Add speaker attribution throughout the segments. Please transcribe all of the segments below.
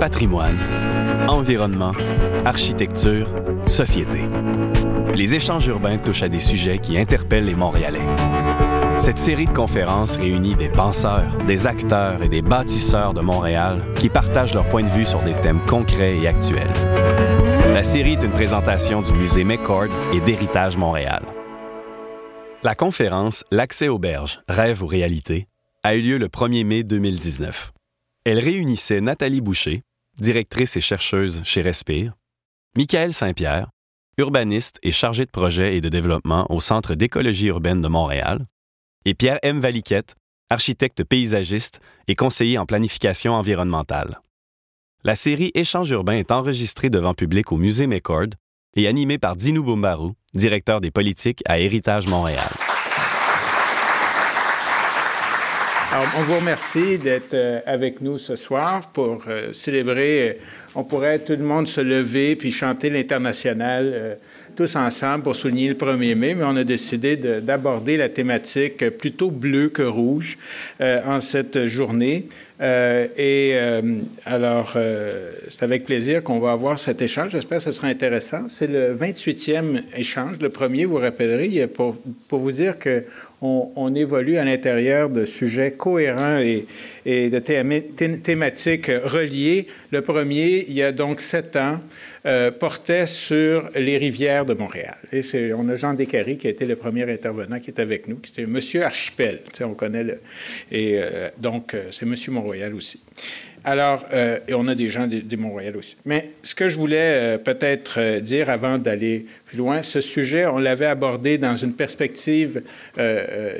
Speaker 1: patrimoine, environnement, architecture, société. Les échanges urbains touchent à des sujets qui interpellent les Montréalais. Cette série de conférences réunit des penseurs, des acteurs et des bâtisseurs de Montréal qui partagent leur point de vue sur des thèmes concrets et actuels. La série est une présentation du musée McCord et d'Héritage Montréal. La conférence L'accès aux berges, rêve ou réalité a eu lieu le 1er mai 2019. Elle réunissait Nathalie Boucher, directrice et chercheuse chez Respire, Michael Saint-Pierre, urbaniste et chargé de projet et de développement au Centre d'écologie urbaine de Montréal, et Pierre M. Valiquette, architecte paysagiste et conseiller en planification environnementale. La série Échange urbain est enregistrée devant public au Musée McCord et animée par Dinou Boumbarou, directeur des politiques à Héritage Montréal.
Speaker 2: Alors, on vous remercie d'être euh, avec nous ce soir pour euh, célébrer. Euh, on pourrait tout le monde se lever puis chanter l'international tous ensemble pour souligner le 1er mai, mais on a décidé d'aborder la thématique plutôt bleue que rouge en cette journée. Euh, et euh, alors, euh, c'est avec plaisir qu'on va avoir cet échange. J'espère que ce sera intéressant. C'est le 28e échange. Le premier, vous rappellerez, pour, vous dire qu'on on évolue à l'intérieur de sujets cohérents et, et de thématiques reliées. Le premier, il y a donc sept ans, euh, portait sur les rivières de Montréal. Et on a Jean Descaries qui a été le premier intervenant qui est avec nous, qui était Monsieur Archipel. On connaît le. Et euh, donc, euh, c'est Monsieur Mont-Royal aussi. Alors, et on a des gens du Mont-Royal aussi. Mais ce que je voulais peut-être dire avant d'aller plus loin, ce sujet, on l'avait abordé dans une perspective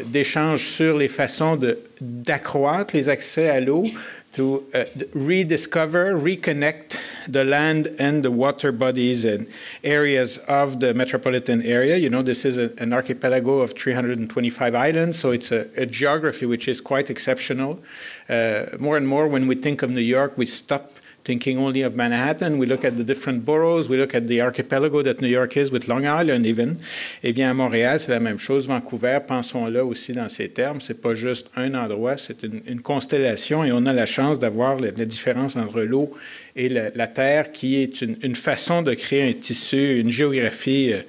Speaker 2: d'échange sur les façons d'accroître les accès à l'eau, to uh, rediscover, reconnect the land and the water bodies and areas of the metropolitan area. You know, this is a, an archipelago of 325 islands, so it's a, a geography which is quite exceptional. Uh, more and more, when we think of New York, we stop thinking only of Manhattan. We look at the different boroughs. We look at the archipelago that New York is with Long Island even. Eh bien, à Montréal, c'est la même chose. Vancouver, pensons là aussi dans ces termes. C'est pas juste un endroit, c'est une, constellation et on a la chance d'avoir la, différence entre l'eau et la, la, terre qui est une, une, façon de créer un tissu, une géographie euh,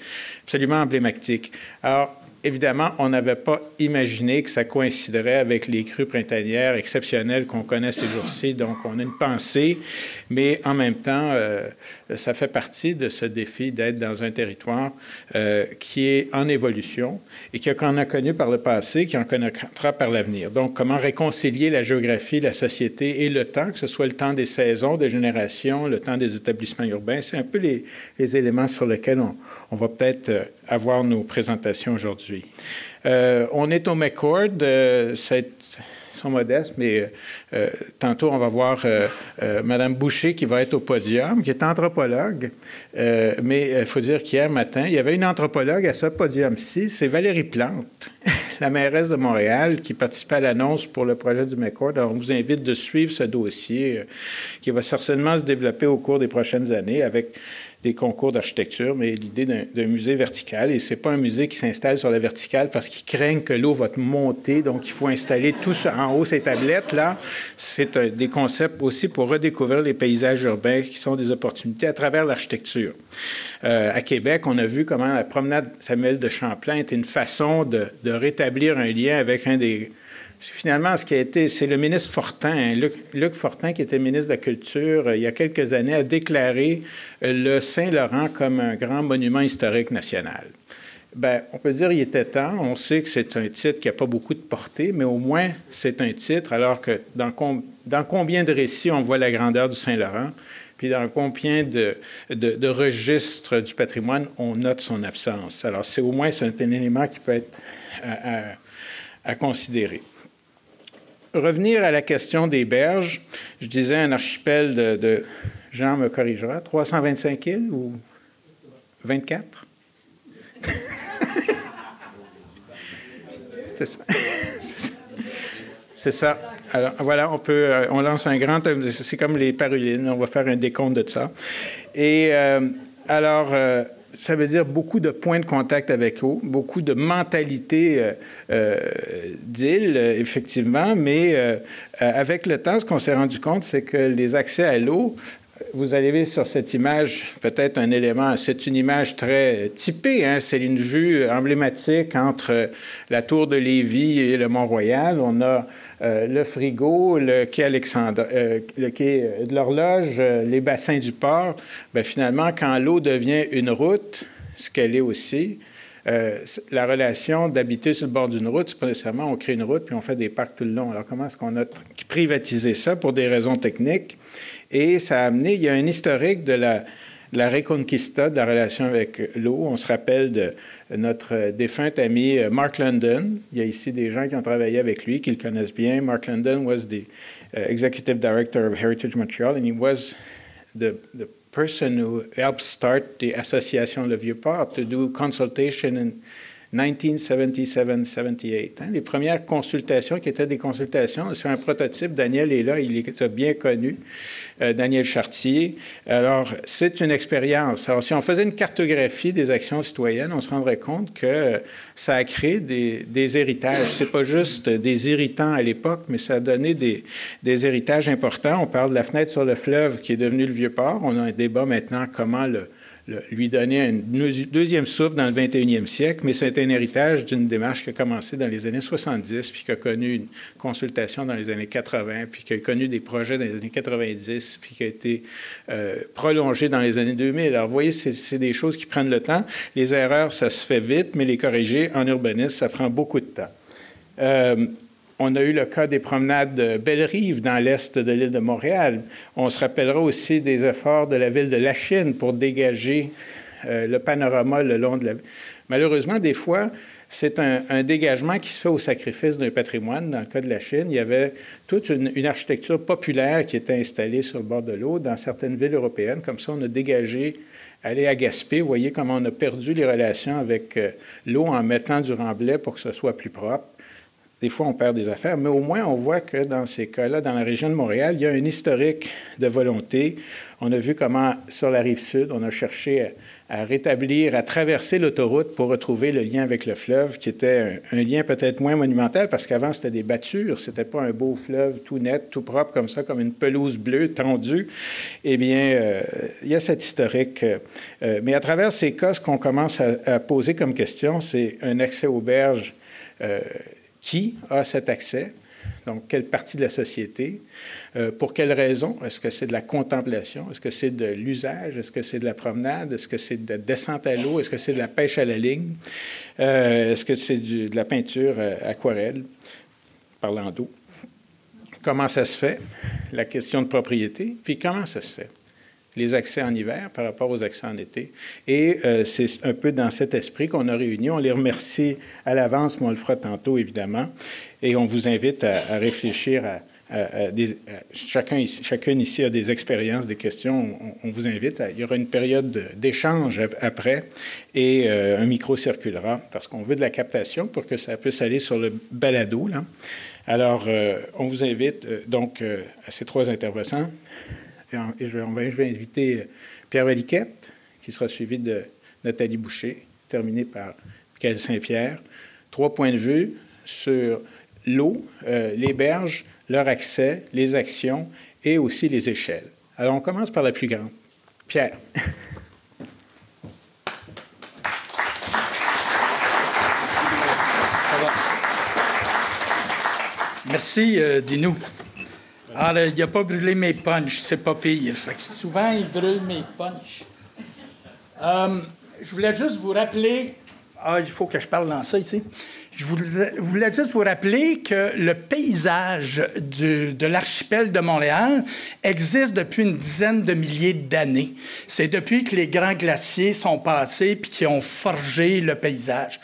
Speaker 2: absolument emblématique. Alors, évidemment, on n'avait pas imaginé que ça coïnciderait avec les crues printanières exceptionnelles qu'on connaît ces jours-ci. Donc, on a une pensée, mais en même temps, euh, ça fait partie de ce défi d'être dans un territoire euh, qui est en évolution et qu'on a connu par le passé, qui en connaîtra par l'avenir. Donc, comment réconcilier la géographie, la société et le temps, que ce soit le temps des saisons, des générations, le temps des établissements urbains, c'est un peu les, éléments sur lesquels on, on va peut-être euh, avoir nos présentations aujourd'hui. Euh, on est au McCord. Euh, c'est sont modestes, mais euh, tantôt, on va voir euh, euh, Mme Boucher qui va être au podium, qui est anthropologue. Mais il faut dire qu'hier matin, il y avait une anthropologue à ce podium-ci, c'est Valérie Plante, la mairesse de Montréal, qui participait à l'annonce pour le projet du McCord. Alors, on vous invite de suivre ce dossier qui va certainement se développer au cours des prochaines années avec des concours d'architecture, mais l'idée d'un musée vertical. Et c'est pas un musée qui s'installe sur la verticale parce qu'ils craignent que l'eau va monter, donc il faut installer tout en haut, ces tablettes-là. C'est des concepts aussi pour redécouvrir les paysages urbains qui sont des opportunités à travers l'architecture. Euh, à Québec, on a vu comment la promenade Samuel de Champlain était une façon de rétablir un lien avec un des Finalement, ce qui a été, c'est le ministre Fortin, hein, Luc, Fortin, qui était ministre de la Culture euh, il y a quelques années, a déclaré euh, le Saint-Laurent comme un grand monument historique national. Bien, on peut dire qu'il était temps. On sait que c'est un titre qui n'a pas beaucoup de portée, mais au moins c'est un titre, alors que dans, combien de récits on voit la grandeur du Saint-Laurent, puis dans combien de, registres du patrimoine on note son absence. Alors, c'est au moins un, élément qui peut être à considérer revenir à la question des berges, je disais un archipel de, Jean me corrigera, 325 îles ou 24? C'est ça. C'est ça. Alors, voilà, on peut, euh, on lance un grand, c'est comme les parulines, on va faire un décompte de ça. Et euh, alors, euh, ça veut dire beaucoup de points de contact avec l'eau, beaucoup de mentalité euh, euh, d'île, effectivement, mais euh, avec le temps, ce qu'on s'est rendu compte, c'est que les accès à l'eau, vous allez sur cette image peut-être un élément, c'est une image très typée, hein? c'est une vue emblématique entre la tour de Lévis et le Mont-Royal. On a euh, le frigo, le quai Alexandre, euh, le quai de l'horloge, euh, les bassins du port. Bien, finalement, quand l'eau devient une route, ce qu'elle est aussi, la relation d'habiter sur le bord d'une route, c'est pas nécessairement on crée une route puis on fait des parcs tout le long. Alors, comment est-ce qu'on a privatisé ça pour des raisons techniques? Et ça a amené, il y a un historique de la, la Reconquista, de la relation avec l'eau. On se rappelle de notre défunt ami euh, Mark London. Il y a ici des gens qui ont travaillé avec lui, qui le connaissent bien. Mark London was the uh, executive director of Heritage Montreal, and he was the, the person who helped start the Association Le Vieux-Port to do consultation and 1977-78. Hein, les premières consultations qui étaient des consultations sur un prototype, Daniel est là, il est bien connu, euh, Daniel Chartier. Alors, c'est une expérience. Alors, si on faisait une cartographie des actions citoyennes, on se rendrait compte que ça a créé des, des héritages. C'est pas juste des irritants à l'époque, mais ça a donné des, des héritages importants. On parle de la fenêtre sur le fleuve qui est devenue le Vieux-Port. On a un débat maintenant comment le lui donner un deuxième souffle dans le 21e siècle, mais c'est un héritage d'une démarche qui a commencé dans les années 70, puis qui a connu une consultation dans les années 80, puis qui a connu des projets dans les années 90, puis qui a été euh, prolongé dans les années 2000. Alors, vous voyez, c'est des choses qui prennent le temps. Les erreurs, ça se fait vite, mais les corriger en urbanisme, ça prend beaucoup de temps. Euh, on a eu le cas des promenades de Belle-Rive dans l'est de l'île de Montréal. On se rappellera aussi des efforts de la ville de La Chine pour dégager euh, le panorama le long de la... Malheureusement, des fois, c'est un, dégagement qui se fait au sacrifice d'un patrimoine. Dans le cas de la Chine, il y avait toute une, architecture populaire qui était installée sur le bord de l'eau dans certaines villes européennes. Comme ça, on a dégagé, aller à Gaspé. Vous voyez comment on a perdu les relations avec euh, l'eau en mettant du remblai pour que ce soit plus propre. Des fois, on perd des affaires, mais au moins, on voit que dans ces cas-là, dans la région de Montréal, il y a un historique de volonté. On a vu comment, sur la rive sud, on a cherché à, rétablir, à traverser l'autoroute pour retrouver le lien avec le fleuve, qui était un, lien peut-être moins monumental, parce qu'avant, c'était des battures. C'était pas un beau fleuve tout net, tout propre, comme ça, comme une pelouse bleue tendue. Eh bien, euh, il y a cet historique. Euh, mais à travers ces cas, ce qu'on commence à, poser comme question, c'est un accès aux berges. Euh, qui a cet accès? Donc, quelle partie de la société? Euh, pour quelles raisons? Est-ce que c'est de la contemplation? Est-ce que c'est de l'usage? Est-ce que c'est de la promenade? Est-ce que c'est de la descente à l'eau? Est-ce que c'est de la pêche à la ligne? Euh, est-ce que c'est de la peinture euh, aquarelle, parlant d'eau? Comment ça se fait? La question de propriété. Puis comment ça se fait? Les accès en hiver par rapport aux accès en été. Et euh, c'est un peu dans cet esprit qu'on a réuni. On les remercie à l'avance, mais on le fera tantôt, évidemment. Et on vous invite à, réfléchir à, des, chacun ici, chacune ici a des expériences, des questions. On, vous invite. il y aura une période d'échange après et euh, un micro circulera parce qu'on veut de la captation pour que ça puisse aller sur le balado. Alors, euh, on vous invite donc à ces trois intervenants et je, vais, je vais inviter euh, Pierre Valiquette, qui sera suivi de Nathalie Boucher, terminé par Michael Saint-Pierre. Trois points de vue sur l'eau, euh, les berges, leur accès, les actions et aussi les échelles. Alors, on commence par la plus grande. Pierre.
Speaker 3: Merci, euh, Dinou. Ah, il n'a pas brûlé mes punches, c'est pas pire. souvent, il brûle mes punches. Euh, je voulais juste vous rappeler. Ah, il faut que je parle dans ça ici. Je voulais juste vous rappeler que le paysage de l'archipel de Montréal existe depuis une dizaine de milliers d'années. C'est depuis que les grands glaciers sont passés puis qui ont forgé le paysage.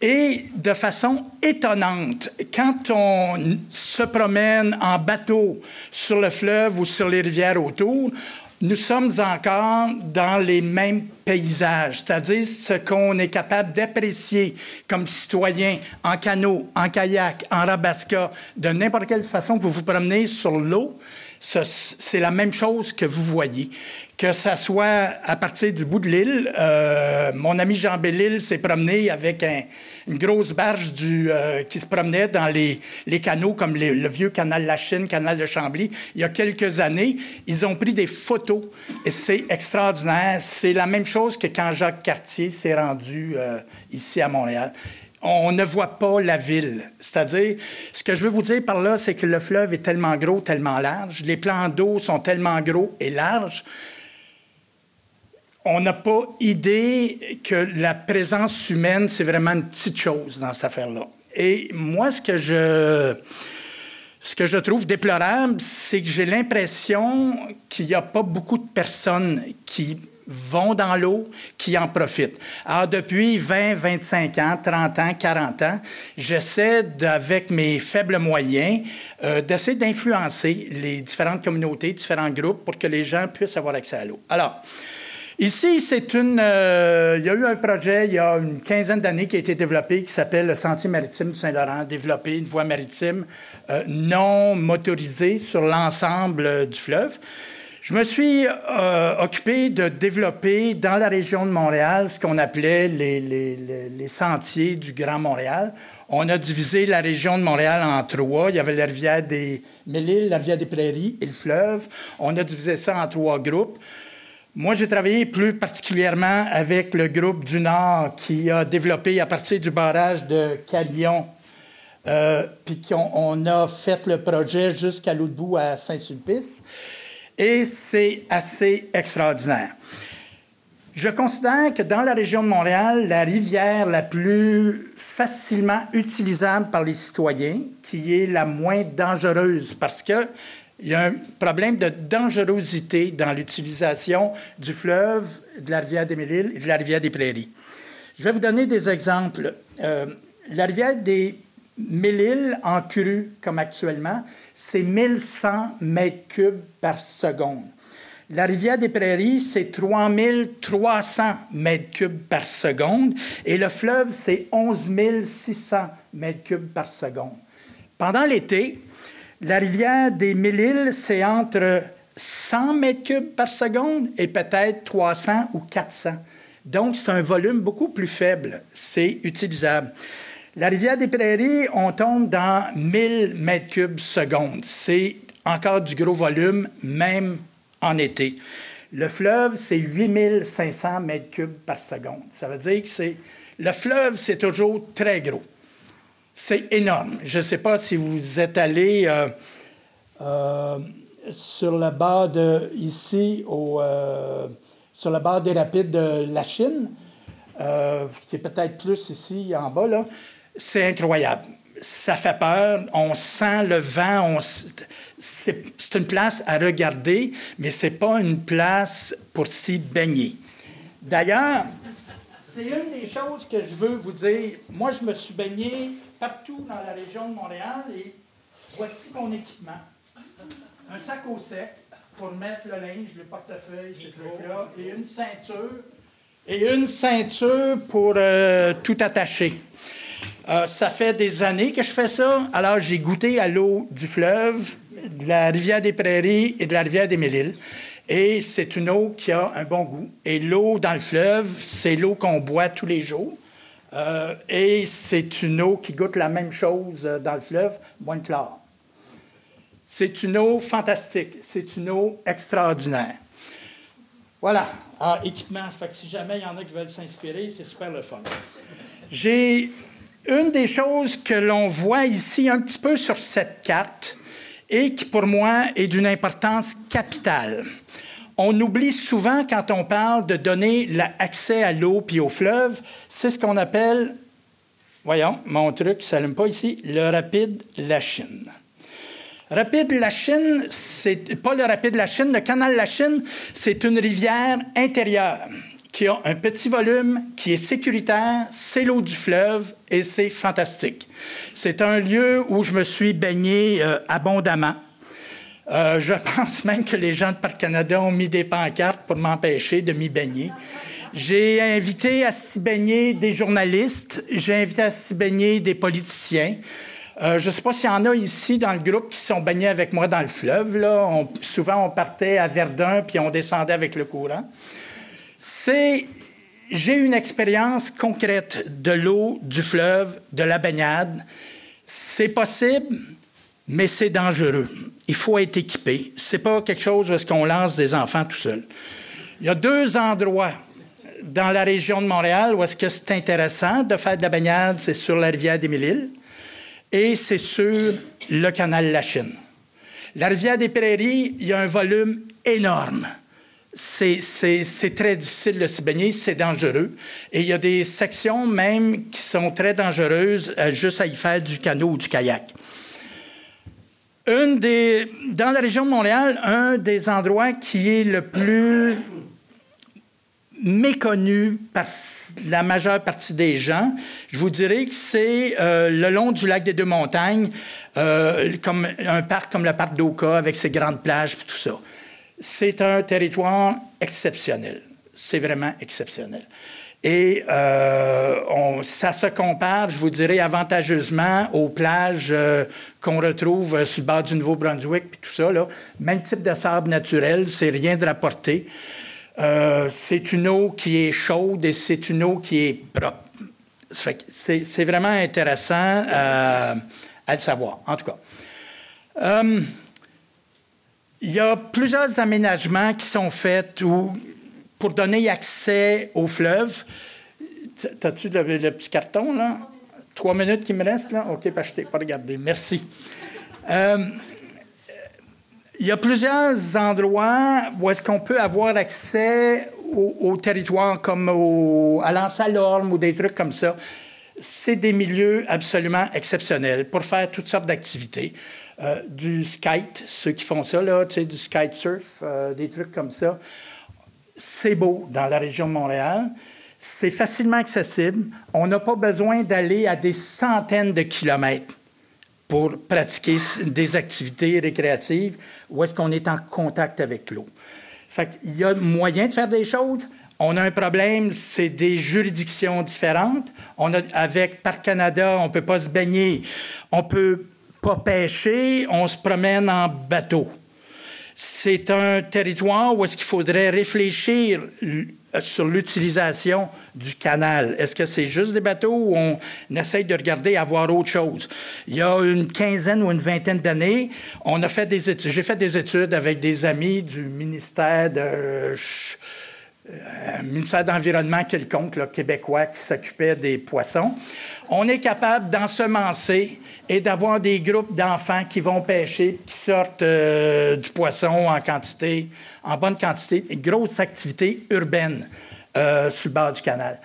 Speaker 3: Et de façon étonnante, quand on se promène en bateau sur le fleuve ou sur les rivières autour, nous sommes encore dans les mêmes paysages, c'est-à-dire ce qu'on est capable d'apprécier comme citoyen en canot, en kayak, en rabasca, de n'importe quelle façon que vous vous promenez sur l'eau, c'est la même chose que vous voyez. Que ça soit à partir du bout de l'île, euh, mon ami Jean Bellil s'est promené avec une grosse barge euh, qui se promenait dans les, canaux comme le vieux canal La Chine, canal de Chambly. Il y a quelques années, ils ont pris des photos et c'est extraordinaire. C'est la même chose que quand Jacques Cartier s'est rendu euh, ici à Montréal on ne voit pas la ville. C'est-à-dire, ce que je veux vous dire par là, c'est que le fleuve est tellement gros, tellement large, les plans d'eau sont tellement gros et larges, on n'a pas idée que la présence humaine, c'est vraiment une petite chose dans cette affaire-là. Et moi, ce que je, ce que je trouve déplorable, c'est que j'ai l'impression qu'il n'y a pas beaucoup de personnes qui vont dans l'eau, qui en profitent. Alors, depuis 20, 25 ans, 30 ans, 40 ans, j'essaie, avec mes faibles moyens, euh, d'essayer d'influencer les différentes communautés, différents groupes, pour que les gens puissent avoir accès à l'eau. Alors, Ici, c'est une. Euh, il y a eu un projet il y a une quinzaine d'années qui a été développé qui s'appelle le Sentier maritime du Saint-Laurent, développer une voie maritime euh, non motorisée sur l'ensemble du fleuve. Je me suis euh, occupé de développer dans la région de Montréal ce qu'on appelait les, sentiers du Grand Montréal. On a divisé la région de Montréal en trois. Il y avait la rivière des Mille-Îles, la rivière des Prairies et le fleuve. On a divisé ça en trois groupes. Moi, j'ai travaillé plus particulièrement avec le groupe du Nord qui a développé à partir du barrage de Calion, euh, puis qu'on on a fait le projet jusqu'à l'autre bout à Saint-Sulpice. Et c'est assez extraordinaire. Je considère que dans la région de Montréal, la rivière la plus facilement utilisable par les citoyens, qui est la moins dangereuse, parce qu'il y a un problème de dangerosité dans l'utilisation du fleuve, de la rivière des Mille et de la rivière des Prairies. Je vais vous donner des exemples. Euh, la rivière des Mille-Îles en crue, comme actuellement, c'est 1100 mètres cubes par seconde. La rivière des Prairies, c'est 3300 mètres cubes par seconde et le fleuve, c'est 11 600 mètres cubes par seconde. Pendant l'été, la rivière des Mille-Îles, c'est entre 100 mètres cubes par seconde et peut-être 300 ou 400. Donc, c'est un volume beaucoup plus faible. C'est utilisable. La rivière des Prairies, on tombe dans 1000 mètres cubes seconde. C'est encore du gros volume, même en été. Le fleuve, c'est 8500 mètres cubes par seconde. Ça veut dire que c'est. Le fleuve, c'est toujours très gros. C'est énorme. Je ne sais pas si vous êtes allé euh, euh, sur la barre de. ici, euh, sur la barre des rapides de la Chine, qui est peut-être plus ici en bas, c'est incroyable. Ça fait peur, on sent le vent, c'est une place à regarder, mais c'est pas une place pour s'y baigner. D'ailleurs, c'est une des choses que je veux vous dire. Moi, je me suis baigné partout dans la région de Montréal et voici mon équipement. Un sac au sec pour mettre le linge, le portefeuille, ces trucs-là, et une ceinture. Et une ceinture pour euh, tout attacher. Euh, ça fait des années que je fais ça. Alors, j'ai goûté à l'eau du fleuve, de la rivière des Prairies et de la rivière des Mille-Îles. Et c'est une eau qui a un bon goût. Et l'eau dans le fleuve, c'est l'eau qu'on boit tous les jours. Euh, et c'est une eau qui goûte la même chose dans le fleuve, moins chlore. C'est une eau fantastique. C'est une eau extraordinaire. Voilà. Ah, équipement. Fait que si jamais il y en a qui veulent s'inspirer, c'est super le fun. J'ai une des choses que l'on voit ici un petit peu sur cette carte et qui pour moi est d'une importance capitale. On oublie souvent quand on parle de donner l'accès à l'eau puis au fleuve, c'est ce qu'on appelle, voyons, mon truc ne s'allume pas ici, le rapide La Chine. Rapide La Chine, c'est pas le rapide La Chine, le canal La Chine, c'est une rivière intérieure qui a un petit volume, qui est sécuritaire, c'est l'eau du fleuve et c'est fantastique. C'est un lieu où je me suis baigné euh, abondamment. Euh, je pense même que les gens de Parc Canada ont mis des pancartes pour m'empêcher de m'y baigner. J'ai invité à s'y baigner des journalistes, j'ai invité à s'y baigner des politiciens. Euh, je ne sais pas s'il y en a ici dans le groupe qui sont baignés avec moi dans le fleuve. Là. souvent, on partait à Verdun puis on descendait avec le courant. J'ai une expérience concrète de l'eau, du fleuve, de la baignade. C'est possible, mais c'est dangereux. Il faut être équipé. C'est pas quelque chose où est-ce qu'on lance des enfants tout seul. Il y a deux endroits dans la région de Montréal où est-ce que c'est intéressant de faire de la baignade, c'est sur la rivière des Mille-Îles et c'est sur le canal La Chine. La rivière des Prairies, il y a un volume énorme. C'est très difficile de s'y baigner, c'est dangereux. Et il y a des sections même qui sont très dangereuses euh, juste à y faire du canot ou du kayak. Une des, dans la région de Montréal, un des endroits qui est le plus méconnu par la majeure partie des gens. Je vous dirais que c'est euh, le long du lac des Deux-Montagnes, euh, comme un parc comme le parc d'Oka avec ses grandes plages et tout ça. C'est un territoire exceptionnel. C'est vraiment exceptionnel. Et euh, ça se compare, je vous dirais, avantageusement aux plages qu'on retrouve sur le bord du Nouveau-Brunswick et tout ça. Là. Même type de sable naturel, c'est rien de rapporter. Euh, c'est une eau qui est chaude et c'est une eau qui est propre. C'est vraiment intéressant euh, à le savoir, en tout cas. Euh, il y a plusieurs aménagements qui sont faits pour donner accès au fleuve. T'as-tu le, petit carton, là? Trois minutes qui me restent, là? OK, pas je pas regardé. Merci. Il y a plusieurs endroits où est-ce qu'on peut avoir accès au, territoire, comme à l'Ansalorme ou des trucs comme ça. C'est des milieux absolument exceptionnels pour faire toutes sortes d'activités. Euh, du skate, ceux qui font ça, là, du skate surf, euh, des trucs comme ça. C'est beau dans la région de Montréal. C'est facilement accessible. On n'a pas besoin d'aller à des centaines de kilomètres pour pratiquer des activités récréatives où est-ce qu'on est en contact avec l'eau. Il y a moyen de faire des choses. On a un problème, c'est des juridictions différentes. On a, avec Parc Canada, on ne peut pas se baigner, on ne peut pas pêcher, on se promène en bateau. C'est un territoire où est-ce qu'il faudrait réfléchir sur l'utilisation du canal. Est-ce que c'est juste des bateaux ou on essaye de regarder à voir autre chose? Il y a une quinzaine ou une vingtaine d'années, on a fait des études. J'ai fait des études avec des amis du ministère de euh, ministère d'Environnement quelconque, là, québécois, qui s'occupait des poissons. On est capable d'ensemencer et d'avoir des groupes d'enfants qui vont pêcher, qui sortent euh, du poisson en quantité en bonne quantité, une grosse activité urbaine euh, sur le bord du canal.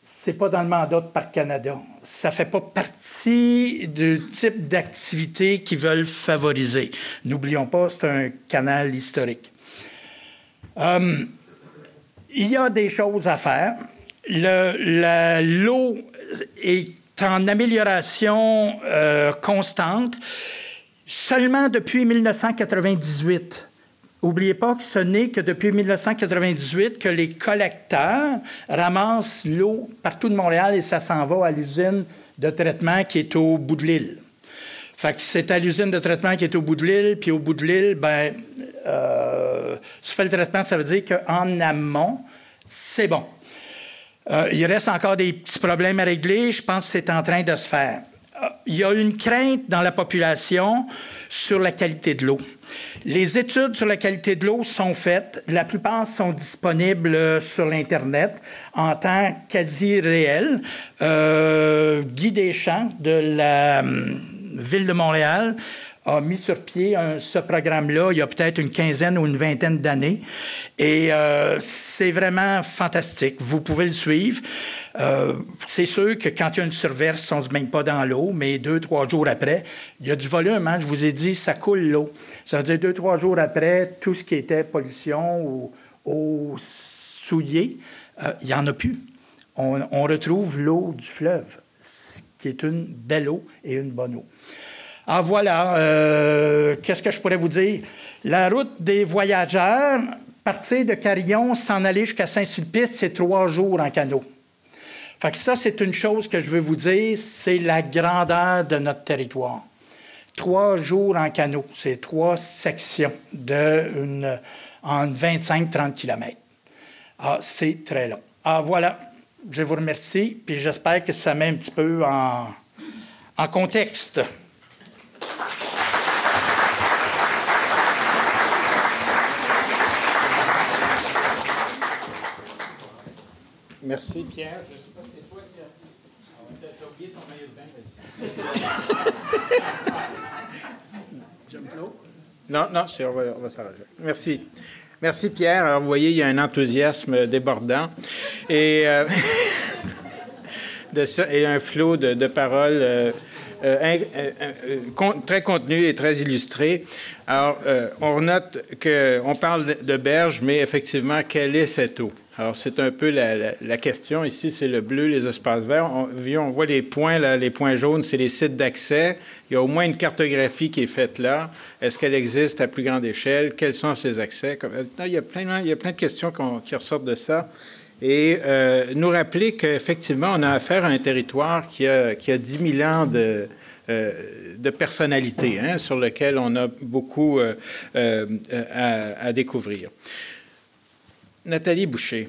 Speaker 3: C'est pas dans le mandat de Parc Canada. Ça fait pas partie du type d'activité qu'ils veulent favoriser. N'oublions pas, c'est un canal historique. Il y a des choses à faire. L'eau est en amélioration euh, constante. Seulement depuis 1998, N'oubliez pas que ce n'est que depuis 1998 que les collecteurs ramassent l'eau partout de Montréal et ça s'en va à l'usine de traitement qui est au bout de l'île. Fait que c'est à l'usine de traitement qui est au bout de l'île, puis au bout de l'île, ben, euh, se fait le traitement, ça veut dire qu'en amont, c'est bon. Euh, il reste encore des petits problèmes à régler. Je pense que c'est en train de se faire. Euh, il y a une crainte dans la population sur la qualité de l'eau. Les études sur la qualité de l'eau sont faites. La plupart sont disponibles euh, sur l'Internet en temps quasi réel. Euh, Guy Deschamps de la hum, Ville de Montréal a mis sur pied ce programme-là il y a peut-être une quinzaine ou une vingtaine d'années. Et euh, c'est vraiment fantastique. Vous pouvez le suivre. Euh, c'est sûr que quand il y a une surverse, on ne se baigne pas dans l'eau, mais deux, trois jours après, il y a du volume. Hein? Je vous ai dit, ça coule l'eau. Ça veut dire deux, trois jours après, tout ce qui était pollution ou eau souillée, euh, il n'y en a plus. On, on retrouve l'eau du fleuve, qui est une belle eau et une bonne eau. Ah voilà, euh, qu'est-ce que je pourrais vous dire? La route des voyageurs, partir de Carillon, s'en aller jusqu'à Saint-Sulpice, c'est trois jours en canot. Fait que ça, c'est une chose que je veux vous dire, c'est la grandeur de notre territoire. Trois jours en canot, c'est trois sections de une, en 25-30 km. Ah, c'est très long. Ah, voilà. Je vous remercie, puis j'espère que ça met un petit peu en, en contexte.
Speaker 2: Merci, Pierre. Je sais pas si c'est toi qui as... Ah, oublié ton maillot de bain, Non, non, on va, on va s'arranger. Merci. Merci, Pierre. Alors, vous voyez, il y a un enthousiasme débordant. Et, euh, de ça, et un flot de, de paroles euh, euh, très contenu et très illustré. Alors, on note qu'on parle de berge, mais effectivement, quelle est cette eau? Alors, c'est un peu la, question. Ici, c'est le bleu, les espaces verts. On, on voit les points, là, les points jaunes, c'est les sites d'accès. Il y a au moins une cartographie qui est faite là. Est-ce qu'elle existe à plus grande échelle? Quels sont ces accès? Il y a plein, il y a plein de questions qui ressortent de ça. Et euh, nous rappeler qu'effectivement, on a affaire à un territoire qui a, qui a 10 000 ans de, euh, de personnalité, hein, sur lequel on a beaucoup euh, à, à découvrir. Nathalie Boucher,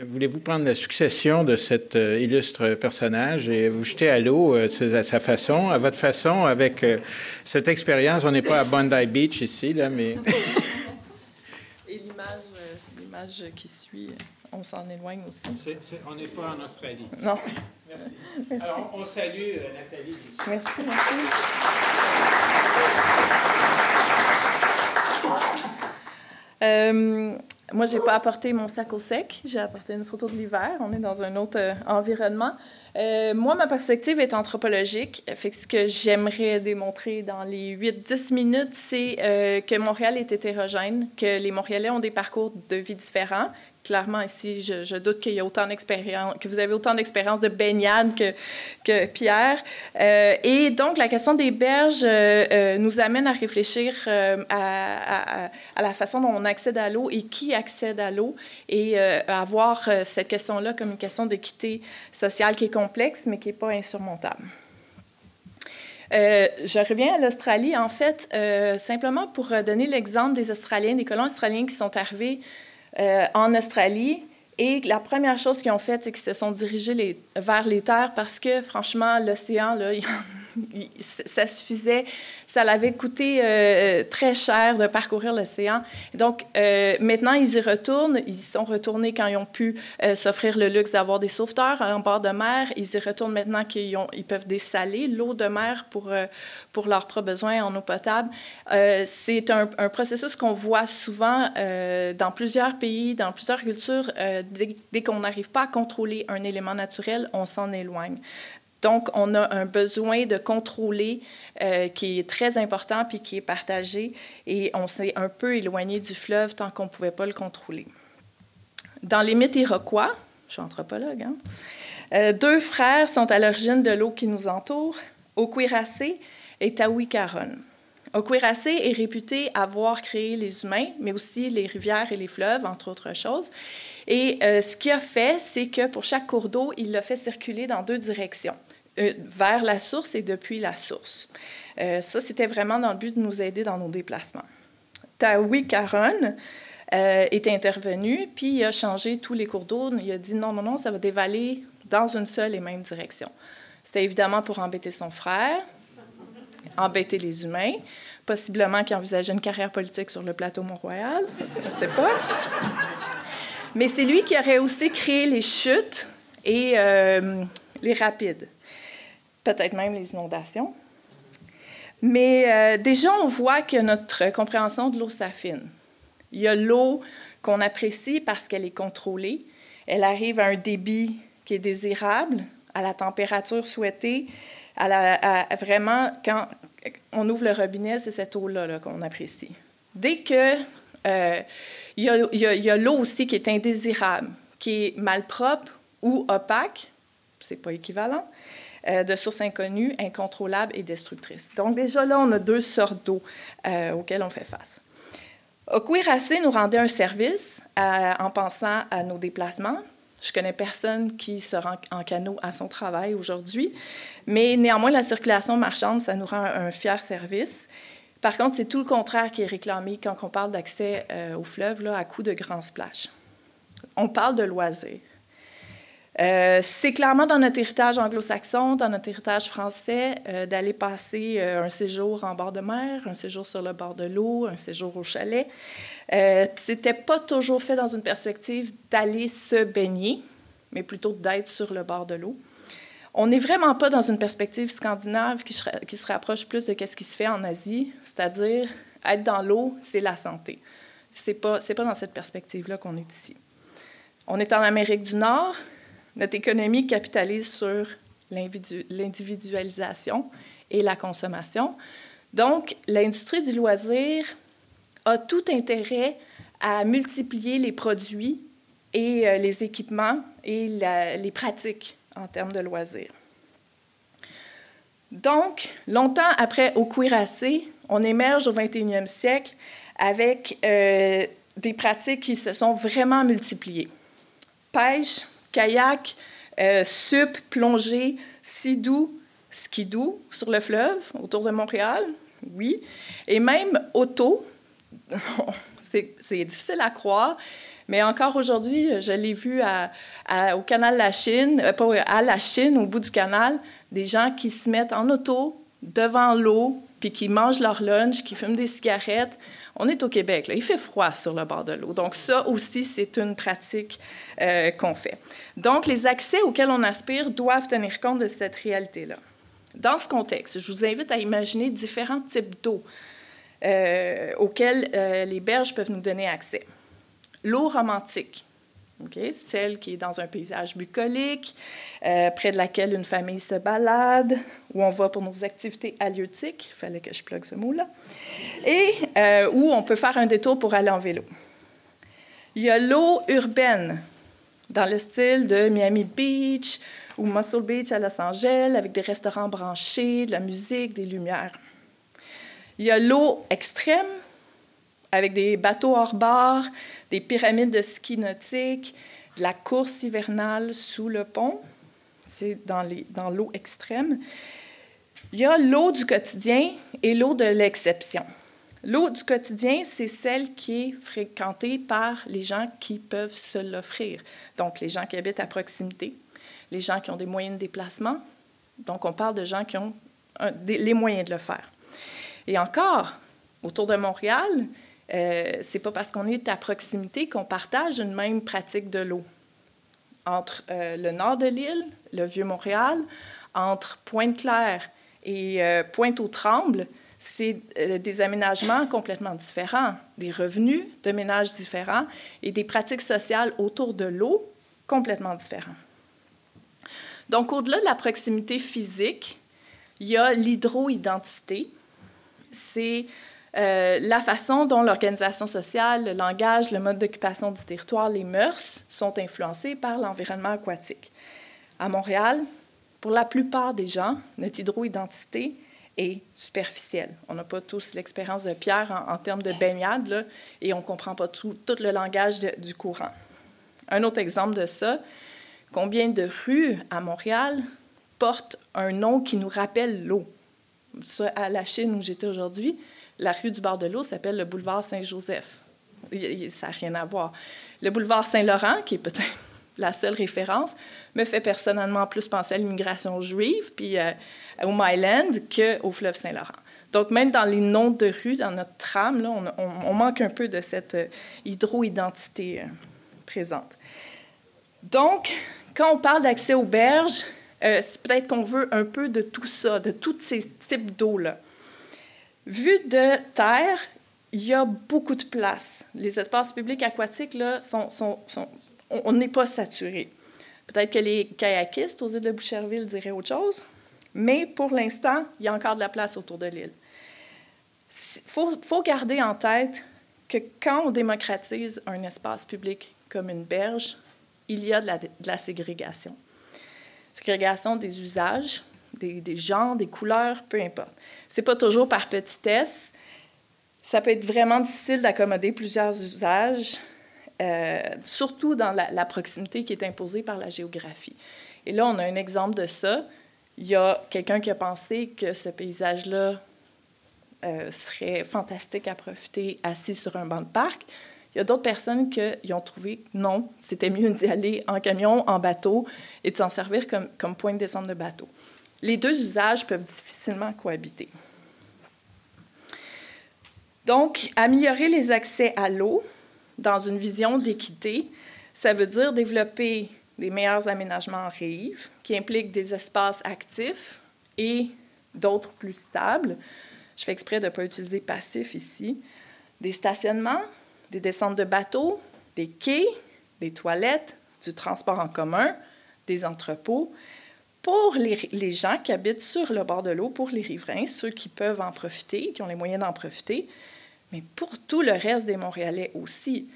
Speaker 2: voulez-vous prendre la succession de cet euh, illustre personnage et vous jeter à l'eau euh, à sa façon, à votre façon, avec euh, cette expérience? On n'est pas à Bondi Beach ici, là, mais...
Speaker 4: et l'image qui suit, on s'en éloigne aussi.
Speaker 2: on n'est pas en Australie.
Speaker 4: Non.
Speaker 2: Merci. Alors, on salue Nathalie.
Speaker 4: Merci, merci. Euh, moi, j'ai pas apporté mon sac au sec. J'ai apporté une photo de l'hiver. On est dans un autre euh, environnement. Euh, moi, ma perspective est anthropologique. Fait que ce que j'aimerais démontrer dans les 8-10 minutes, c'est euh, que Montréal est hétérogène, que les Montréalais ont des parcours de vie différents, clairement ici, je, doute qu'il y a autant d'expérience, que vous avez autant d'expérience de baignade que, Pierre. Euh, et donc, la question des berges euh, euh, nous amène à réfléchir à, la façon dont on accède à l'eau et qui accède à l'eau et à voir cette question-là comme une question d'équité sociale qui est complexe, mais qui n'est pas insurmontable. je reviens à l'Australie, en fait, simplement pour donner l'exemple des Australiens, des colons australiens qui sont arrivés euh, en Australie. Et la première chose qu'ils ont faite, c'est qu'ils se sont dirigés vers les terres parce que, franchement, l'océan, là, ça suffisait ça l'avait coûté euh, très cher de parcourir l'océan. Donc, euh, maintenant, ils y retournent. Ils sont retournés quand ils ont pu euh, s'offrir le luxe d'avoir des sauveteurs en bord de mer. Ils y retournent maintenant qu'ils ils peuvent dessaler l'eau de mer pour, pour leurs propres besoins en eau potable. C'est un, processus qu'on voit souvent dans plusieurs pays, dans plusieurs cultures. dès qu'on n'arrive pas à contrôler un élément naturel, on s'en éloigne. Donc, on a un besoin de contrôler euh, qui est très important puis qui est partagé et on s'est un peu éloigné du fleuve tant qu'on ne pouvait pas le contrôler. Dans les mythes iroquois, je suis anthropologue, hein, euh, deux frères sont à l'origine de l'eau qui nous entoure, Okwiracé et. Okwiracé est réputé avoir créé les humains, mais aussi les rivières et les fleuves, entre autres choses. Et euh, ce qu'il a fait, c'est que pour chaque cours d'eau, il l'a fait circuler dans deux directions. Euh, vers la source et depuis la source. Euh, ça, c'était vraiment dans le but de nous aider dans nos déplacements. Taoui Caron euh, est intervenu, puis il a changé tous les cours d'eau. Il a dit non, non, non, ça va dévaler dans une seule et même direction. C'était évidemment pour embêter son frère, embêter les humains, possiblement qu'il envisageait une carrière politique sur le plateau Mont-Royal, je ne sais pas. Mais c'est lui qui aurait aussi créé les chutes et les rapides peut-être même les inondations. Mais euh, déjà, on voit que notre compréhension de l'eau s'affine. Il y a l'eau qu'on apprécie parce qu'elle est contrôlée. Elle arrive à un débit qui est désirable, à la température souhaitée. À, vraiment, quand on ouvre le robinet, c'est cette eau-là qu'on apprécie. Dès que euh, il y a, l'eau aussi qui est indésirable, qui est malpropre ou opaque, c'est pas équivalent, euh, de sources inconnues, incontrôlables et destructrices. Donc déjà là, on a deux sortes d'eau euh, auxquelles on fait face. Okuiracé nous rendait un service euh, en pensant à nos déplacements. Je connais personne qui se rend en canot à son travail aujourd'hui, mais néanmoins, la circulation marchande, ça nous rend un fier service. Par contre, c'est tout le contraire qui est réclamé quand on parle d'accès au fleuve à coup de grands splashes. On parle de loisirs. Euh, c'est clairement dans notre héritage anglo-saxon, dans notre héritage français, euh, d'aller passer un séjour en bord de mer, un séjour sur le bord de l'eau, un séjour au chalet. C'était pas toujours fait dans une perspective d'aller se baigner, mais plutôt d'être sur le bord de l'eau. On n'est vraiment pas dans une perspective scandinave qui, qui se rapproche plus de ce qui se fait en Asie, c'est-à-dire être dans l'eau, c'est la santé. C'est pas pas dans cette perspective-là qu'on est ici. On est en Amérique du Nord. Notre économie capitalise sur l'individualisation et la consommation. Donc, l'industrie du loisir a tout intérêt à multiplier les produits et euh, les équipements et les pratiques en termes de loisirs. Donc, longtemps après au cuirassé, on émerge au 21e siècle avec euh, des pratiques qui se sont vraiment multipliées. Pêche, kayak, euh, sup, plongée, sidou, skidou sur le fleuve autour de Montréal, oui, et même auto. c'est difficile à croire, mais encore aujourd'hui, je l'ai vu au canal La Chine, euh, pas à la Chine, au bout du canal, des gens qui se mettent en auto devant l'eau, puis qui mangent leur lunch, qui fument des cigarettes. On est au Québec, là. il fait froid sur le bord de l'eau. Donc ça aussi, c'est une pratique euh, qu'on fait. Donc les accès auxquels on aspire doivent tenir compte de cette réalité-là. Dans ce contexte, je vous invite à imaginer différents types d'eau euh, auxquels les berges peuvent nous donner accès. L'eau romantique, celle qui est dans un paysage bucolique, euh, près de laquelle une famille se balade, où on va pour nos activités halieutiques, il fallait que je plug ce mot-là, et euh, où on peut faire un détour pour aller en vélo. Il y a l'eau urbaine, dans le style de Miami Beach ou Muscle Beach à Los Angeles, avec des restaurants branchés, de la musique, des lumières. Il y a l'eau extrême, avec des bateaux hors bord, des pyramides de ski nautique, de la course hivernale sous le pont. C'est dans, dans l'eau extrême. Il y a l'eau du quotidien et l'eau de l'exception. L'eau du quotidien, c'est celle qui est fréquentée par les gens qui peuvent se l'offrir. Donc, les gens qui habitent à proximité, les gens qui ont des moyens de déplacement. Donc, on parle de gens qui ont les moyens de le faire. Et encore, autour de Montréal, euh, c'est pas parce qu'on est à proximité qu'on partage une même pratique de l'eau. Entre euh, le nord de l'île, le Vieux-Montréal, entre Pointe-Claire et euh, Pointe-aux-Trembles, c'est euh, des aménagements complètement différents, des revenus de ménages différents et des pratiques sociales autour de l'eau complètement différents. Donc, au-delà de la proximité physique, il y a l'hydro-identité. C'est euh, la façon dont l'organisation sociale, le langage, le mode d'occupation du territoire, les mœurs sont influencés par l'environnement aquatique. À Montréal, pour la plupart des gens, notre hydroidentité est superficielle. On n'a pas tous l'expérience de Pierre en, termes de baignade et on ne comprend pas tout, le langage du courant. Un autre exemple de ça, combien de rues à Montréal portent un nom qui nous rappelle l'eau? À la Chine où j'étais aujourd'hui, la rue du bord de l'eau s'appelle le boulevard Saint-Joseph. Ça n'a rien à voir. Le boulevard Saint-Laurent, qui est peut-être la seule référence, me fait personnellement plus penser à l'immigration juive puis euh, au Myland qu'au fleuve Saint-Laurent. Donc, même dans les noms de rues, dans notre trame, là, on, manque un peu de cette euh, hydro-identité euh, présente. Donc, quand on parle d'accès aux berges, c'est peut-être qu'on veut un peu de tout ça, de tous ces types d'eau-là. Vu de terre, il y a beaucoup de place. Les espaces publics aquatiques, là, on n'est pas saturé. Peut-être que les kayakistes aux îles de Boucherville diraient autre chose, mais pour l'instant, il y a encore de la place autour de l'île. Il faut, garder en tête que quand on démocratise un espace public comme une berge, il y a de la ségrégation. Ségrégation des usages, des, des, genres, des couleurs, peu importe. C'est pas toujours par petitesse. Ça peut être vraiment difficile d'accommoder plusieurs usages. euh, surtout dans la, proximité qui est imposée par la géographie. Et là, on a un exemple de ça. Il y a quelqu'un qui a pensé que ce paysage-là euh, serait fantastique à profiter assis sur un banc de parc. Il y a d'autres personnes qui ont trouvé que non, c'était mieux d'y aller en camion, en bateau et de s'en servir comme, comme point de descente de bateau. Les deux usages peuvent difficilement cohabiter. Donc, améliorer les accès à l'eau dans une vision d'équité, ça veut dire développer des meilleurs aménagements en rive qui impliquent des espaces actifs et d'autres plus stables. Je fais exprès de ne pas utiliser passif ici. Des stationnements, des descentes de bateaux, des quais, des toilettes, du transport en commun, des entrepôts. Pour les, gens qui habitent sur le bord de l'eau, pour les riverains, ceux qui peuvent en profiter, qui ont les moyens d'en profiter, mais pour tout le reste des Montréalais aussi,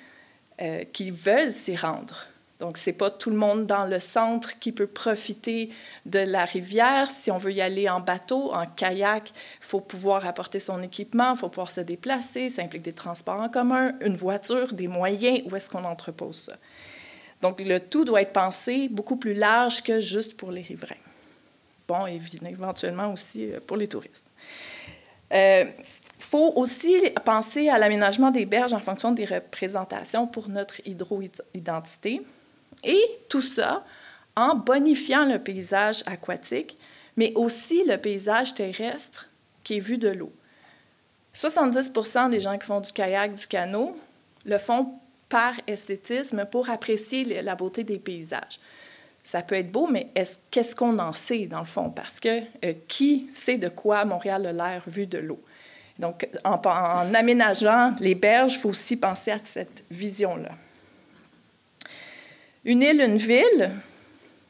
Speaker 4: euh, qui veulent s'y rendre. Donc, ce n'est pas tout le monde dans le centre qui peut profiter de la rivière. Si on veut y aller en bateau, en kayak, il faut pouvoir apporter son équipement, il faut pouvoir se déplacer. Ça implique des transports en commun, une voiture, des moyens. Où est-ce qu'on entrepose ça? Donc, le tout doit être pensé beaucoup plus large que juste pour les riverains. Bon, éventuellement aussi euh, pour les touristes. Euh, faut aussi penser à l'aménagement des berges en fonction des représentations pour notre hydro-identité. Et tout ça en bonifiant le paysage aquatique, mais aussi le paysage terrestre qui est vu de l'eau. 70% des gens qui font du kayak, du canot, le font par esthétisme pour apprécier la beauté des paysages. Ça peut être beau, mais qu'est-ce qu'on en sait dans le fond? Parce que euh, qui sait de quoi Montréal a l'air vu de l'eau? Donc, en, aménageant les berges, il faut aussi penser à cette vision-là. Une île, une ville,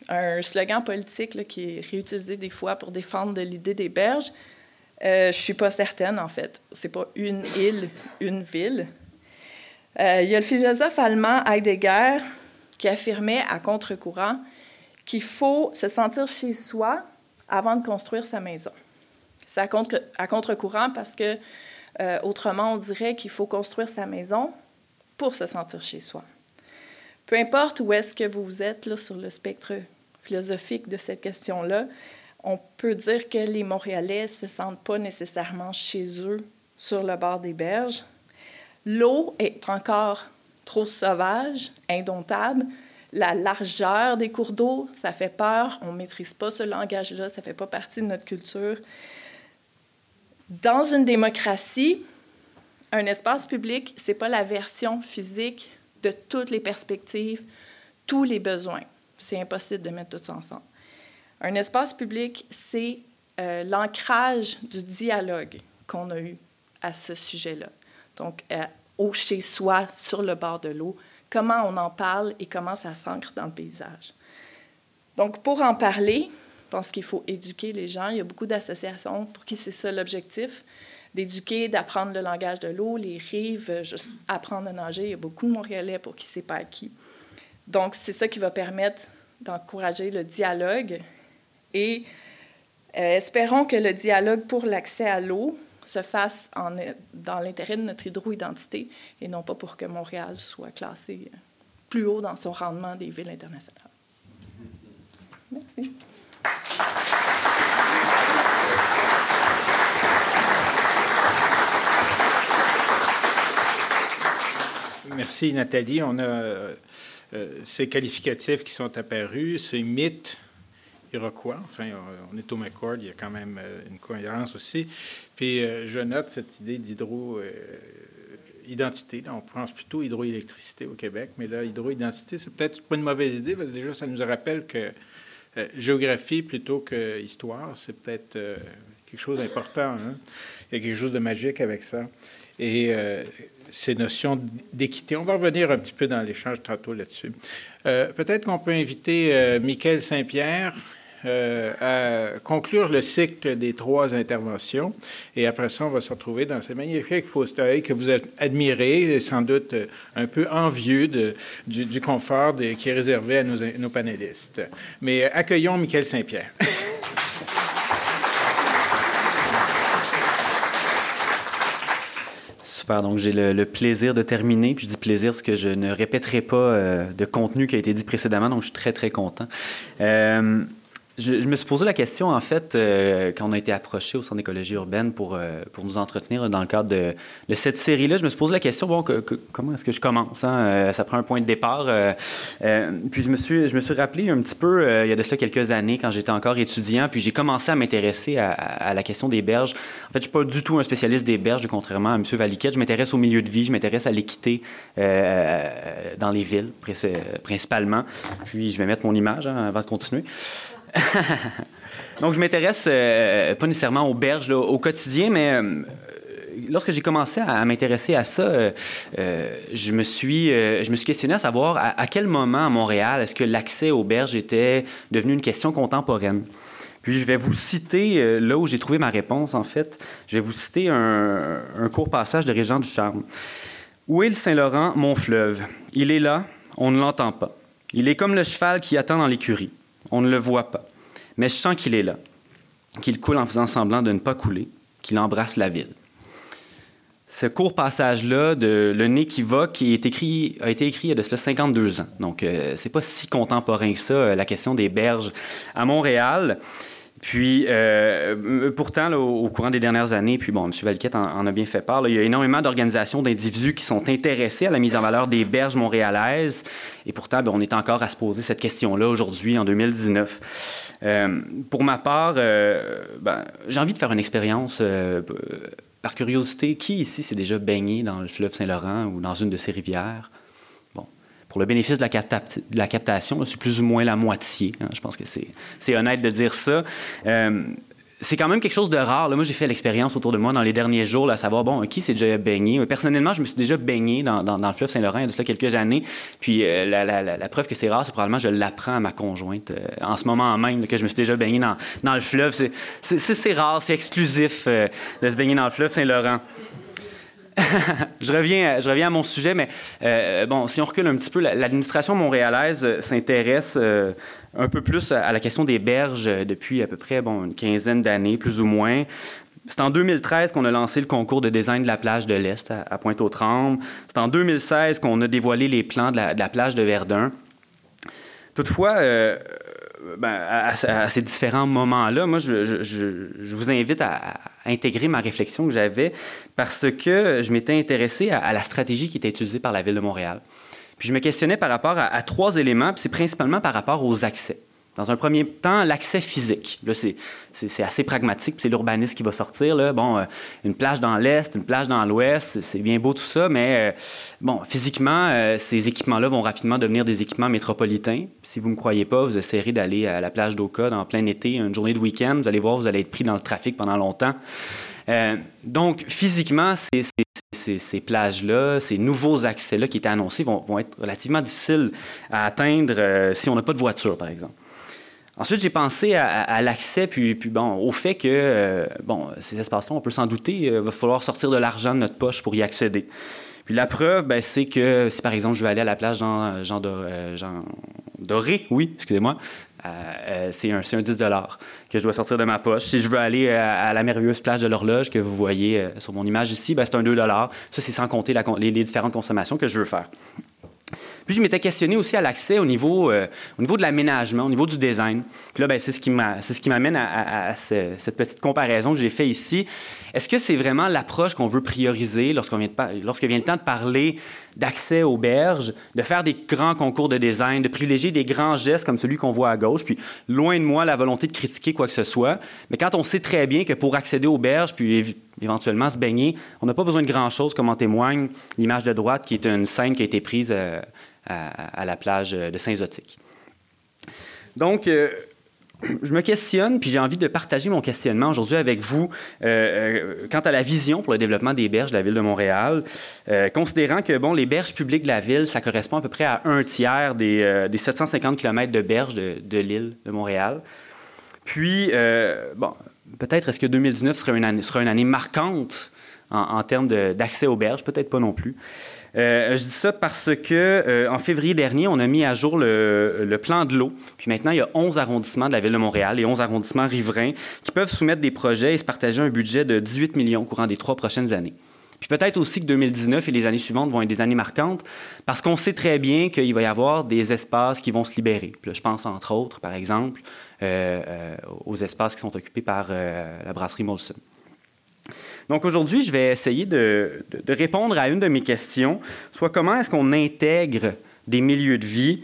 Speaker 4: un slogan politique qui est réutilisé des fois pour défendre l'idée des berges. Euh, je suis pas certaine, en fait. Ce n'est pas une île, une ville. Euh, il y a le philosophe allemand Heidegger qui affirmait à contre-courant qu'il faut se sentir chez soi avant de construire sa maison. C'est à, contre, courant parce que, euh, autrement, on dirait qu'il faut construire sa maison pour se sentir chez soi. Peu importe où est-ce que vous êtes sur le spectre philosophique de cette question-là, on peut dire que les Montréalais ne se sentent pas nécessairement chez eux sur le bord des berges. L'eau est encore trop sauvage, indomptable. La largeur des cours d'eau, ça fait peur. On ne maîtrise pas ce langage-là, ça ne fait pas partie de notre culture. Dans une démocratie, un espace public, ce n'est pas la version physique de toutes les perspectives, tous les besoins. C'est impossible de mettre tout ça ensemble. Un espace public, c'est euh, l'ancrage du dialogue qu'on a eu à ce sujet-là. Donc, euh, au chez-soi, sur le bord de l'eau, comment on en parle et comment ça s'ancre dans le paysage. Donc, pour en parler, pense qu'il faut éduquer les gens. Il y a beaucoup d'associations pour qui c'est ça l'objectif, d'éduquer, d'apprendre le langage de l'eau, les rives, juste apprendre à nager. Il y a beaucoup de Montréalais pour qui c'est pas acquis. Donc, c'est ça qui va permettre d'encourager le dialogue et euh, espérons que le dialogue pour l'accès à l'eau se fasse dans l'intérêt de notre hydro-identité et non pas pour que Montréal soit classé plus haut dans son rendement des villes internationales. Merci.
Speaker 2: Merci Nathalie. On a euh, ces qualificatifs qui sont apparus, ces mythes iroquois. Enfin, on est au McCord, il y a quand même euh, une cohérence aussi. Puis euh, je note cette idée d'hydro-identité. on pense plutôt hydroélectricité au Québec, mais là, hydro-identité, c'est peut-être pas une mauvaise idée, parce que déjà, ça nous rappelle que euh, géographie plutôt que histoire, c'est peut-être euh, quelque chose d'important. Hein. Il y a quelque chose de magique avec ça. Et euh, ces notions d'équité, on va revenir un petit peu dans l'échange tantôt là-dessus. peut-être qu'on peut inviter Michael Saint-Pierre. À conclure le cycle des trois interventions. Et après ça, on va se retrouver dans ces magnifiques fauteuils que vous admirez et sans doute un peu envieux du, confort qui est réservé à nos, panélistes. Mais accueillons Michael Saint-Pierre.
Speaker 5: Super. Donc, j'ai le, plaisir de terminer. Puis je dis plaisir parce que je ne répéterai pas de contenu qui a été dit précédemment. Donc, je suis très, très content. Je, me suis posé la question, en fait, euh, quand on a été approché au Centre d'écologie urbaine pour, euh, pour nous entretenir dans le cadre de, cette série-là, je me suis posé la question, bon, comment est-ce que je commence? Hein? Euh, ça prend un point de départ. puis je me, suis, je me suis rappelé un petit peu, il y a de cela quelques années, quand j'étais encore étudiant, puis j'ai commencé à m'intéresser à, la question des berges. En fait, je suis pas du tout un spécialiste des berges, contrairement à M. Valiquette. Je m'intéresse au milieu de vie, je m'intéresse à l'équité dans les villes, principalement. Puis je vais mettre mon image hein, avant de continuer. Donc, je m'intéresse euh, pas nécessairement aux berges au quotidien, mais euh, lorsque j'ai commencé à, m'intéresser à ça, euh, je, me suis, je me suis questionné à savoir à, quel moment à Montréal est-ce que l'accès aux berges était devenu une question contemporaine. Puis je vais vous citer là où j'ai trouvé ma réponse, en fait. Je vais vous citer un, un court passage de Régent du Charme. Où est le Saint-Laurent, mon fleuve Il est là, on ne l'entend pas. Il est comme le cheval qui attend dans l'écurie. On ne le voit pas. Mais je sens qu'il est là, qu'il coule en faisant semblant de ne pas couler, qu'il embrasse la ville. Ce court passage-là de Le nez qui va, qui a été écrit il y a de cela 52 ans. Donc, euh, c'est pas si contemporain que ça, euh, la question des berges à Montréal. Puis, euh, pourtant, au, courant des dernières années, puis bon, M. Valquette en, a bien fait part, il y a énormément d'organisations, d'individus qui sont intéressés à la mise en valeur des berges montréalaises. Et pourtant, ben, on est encore à se poser cette question-là aujourd'hui, en 2019. Euh, pour ma part, euh, ben, j'ai envie de faire une expérience. par curiosité, qui ici s'est déjà baigné dans le fleuve Saint-Laurent ou dans une de ses rivières? Pour le bénéfice de la, captation, c'est plus ou moins la moitié. Hein. je pense que c'est honnête de dire ça. Euh, c'est quand même quelque chose de rare. moi, j'ai fait l'expérience autour de moi dans les derniers jours, à savoir, bon, qui s'est déjà baigné? Personnellement, je me suis déjà baigné dans, le fleuve Saint-Laurent il y a de cela quelques années. Puis euh, la, preuve que c'est rare, c'est probablement je l'apprends à ma conjointe euh, en ce moment même, que je me suis déjà baigné dans le fleuve. C'est rare, c'est exclusif de se baigner dans le fleuve Saint-Laurent. je, reviens, à mon sujet, mais euh, bon, si on recule un petit peu, l'administration montréalaise euh, s'intéresse euh, un peu plus à la question des berges depuis à peu près une quinzaine d'années, plus ou moins. C'est en 2013 qu'on a lancé le concours de design de la plage de l'Est à, Pointe-aux-Trembles. C'est en 2016 qu'on a dévoilé les plans de la, plage de Verdun. Toutefois, ben, à, ces différents moments-là, moi, je, vous invite à, intégrer ma réflexion que j'avais parce que je m'étais intéressé à, la stratégie qui était utilisée par la Ville de Montréal. Puis je me questionnais par rapport à, trois éléments, puis c'est principalement par rapport aux accès. Dans un premier temps, l'accès physique. Là, c'est, assez pragmatique, c'est l'urbanisme qui va sortir. Bon, euh, une plage dans l'est, une plage dans l'ouest, c'est bien beau tout ça, mais euh, bon, physiquement, euh, ces équipements-là vont rapidement devenir des équipements métropolitains. Si vous ne me croyez pas, vous essayerez d'aller à la plage d'Oka dans plein été, une journée de week-end, vous allez voir, vous allez être pris dans le trafic pendant longtemps. donc, physiquement, ces, plages-là, ces nouveaux accès-là qui étaient annoncés vont, être relativement difficiles à atteindre si on n'a pas de voiture, par exemple. Ensuite, j'ai pensé à, l'accès, puis, bon, au fait que, euh, bon, ces espaces-là, on peut s'en douter, il euh, va falloir sortir de l'argent de notre poche pour y accéder. Puis la preuve, ben, c'est que si par exemple je veux aller à la plage Jean, euh, Doré, oui, excusez-moi, c'est un, un, 10 que je dois sortir de ma poche. Si je veux aller à, la merveilleuse plage de l'horloge que vous voyez sur mon image ici, ben, c'est un 2 Ça, c'est sans compter les différentes consommations que je veux faire. Puis je m'étais questionné aussi à l'accès au niveau, euh, au niveau de l'aménagement, au niveau du design. Puis là, ben, c'est ce qui m'amène à, cette petite comparaison que j'ai fait ici. Est-ce que c'est vraiment l'approche qu'on veut prioriser lorsqu'on vient, lorsque vient le temps de parler d'accès aux berges, de faire des grands concours de design, de privilégier des grands gestes comme celui qu'on voit à gauche, puis loin de moi la volonté de critiquer quoi que ce soit. Mais quand on sait très bien que pour accéder aux berges, puis éventuellement se baigner, on n'a pas besoin de grand-chose, comme en témoigne l'image de droite qui est une scène qui a été prise euh, à, la plage de Saint-Zotique. Donc, euh, je me questionne, puis j'ai envie de partager mon questionnement aujourd'hui avec vous euh, euh, quant à la vision pour le développement des berges de la ville de Montréal, considérant que bon, les berges publiques de la ville, ça correspond à peu près à un tiers des, 750 km de berges de, l'île de Montréal. Puis, bon, peut-être est-ce que 2019 sera une année, marquante en termes d'accès aux berges, peut-être pas non plus. Euh, je dis ça parce que euh, en février dernier, on a mis à jour le, plan de l'eau. Puis maintenant, il y a 11 arrondissements de la ville de Montréal et 11 arrondissements riverains qui peuvent soumettre des projets et se partager un budget de 18 millions au courant des trois prochaines années. Puis peut-être aussi que 2019 et les années suivantes vont être des années marquantes parce qu'on sait très bien qu'il va y avoir des espaces qui vont se libérer. Puis là, je pense entre autres, par exemple, euh, aux espaces qui sont occupés par la brasserie Molson. Donc aujourd'hui, je vais essayer de, répondre à une de mes questions, soit comment est-ce qu'on intègre des milieux de vie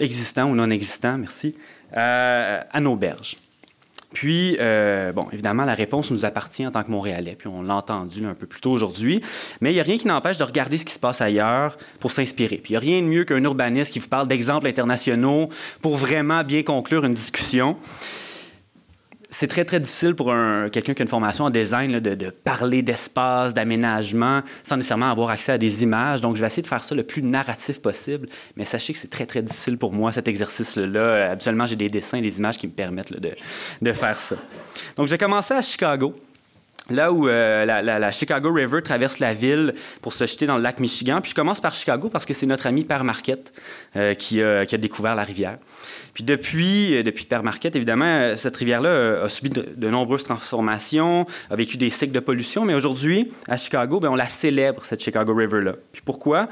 Speaker 5: existants ou non existants, merci, à nos berges? Puis, euh, bon, évidemment, la réponse nous appartient en tant que Montréalais, puis on l'a entendu un peu plus tôt aujourd'hui, mais il n'y a rien qui n'empêche de regarder ce qui se passe ailleurs pour s'inspirer. Puis il n'y a rien de mieux qu'un urbaniste qui vous parle d'exemples internationaux pour vraiment bien conclure une discussion c'est très, très difficile pour quelqu'un qui a une formation en design de, parler d'espace, d'aménagement, sans nécessairement avoir accès à des images. Donc, je vais essayer de faire ça le plus narratif possible. Mais sachez que c'est très, très difficile pour moi, cet exercice-là. Habituellement, j'ai des dessins, des images qui me permettent de, de faire ça. Donc, je vais commencer à Chicago là où euh, la, Chicago River traverse la ville pour se jeter dans le lac Michigan. Puis je commence par Chicago parce que c'est notre ami Père Marquette euh, qui, a découvert la rivière. Puis depuis, euh, depuis Père Marquette, évidemment, cette rivière-là a subi de, nombreuses transformations, a vécu des cycles de pollution, mais aujourd'hui, à Chicago, bien, on la célèbre, cette Chicago River-là. Puis pourquoi?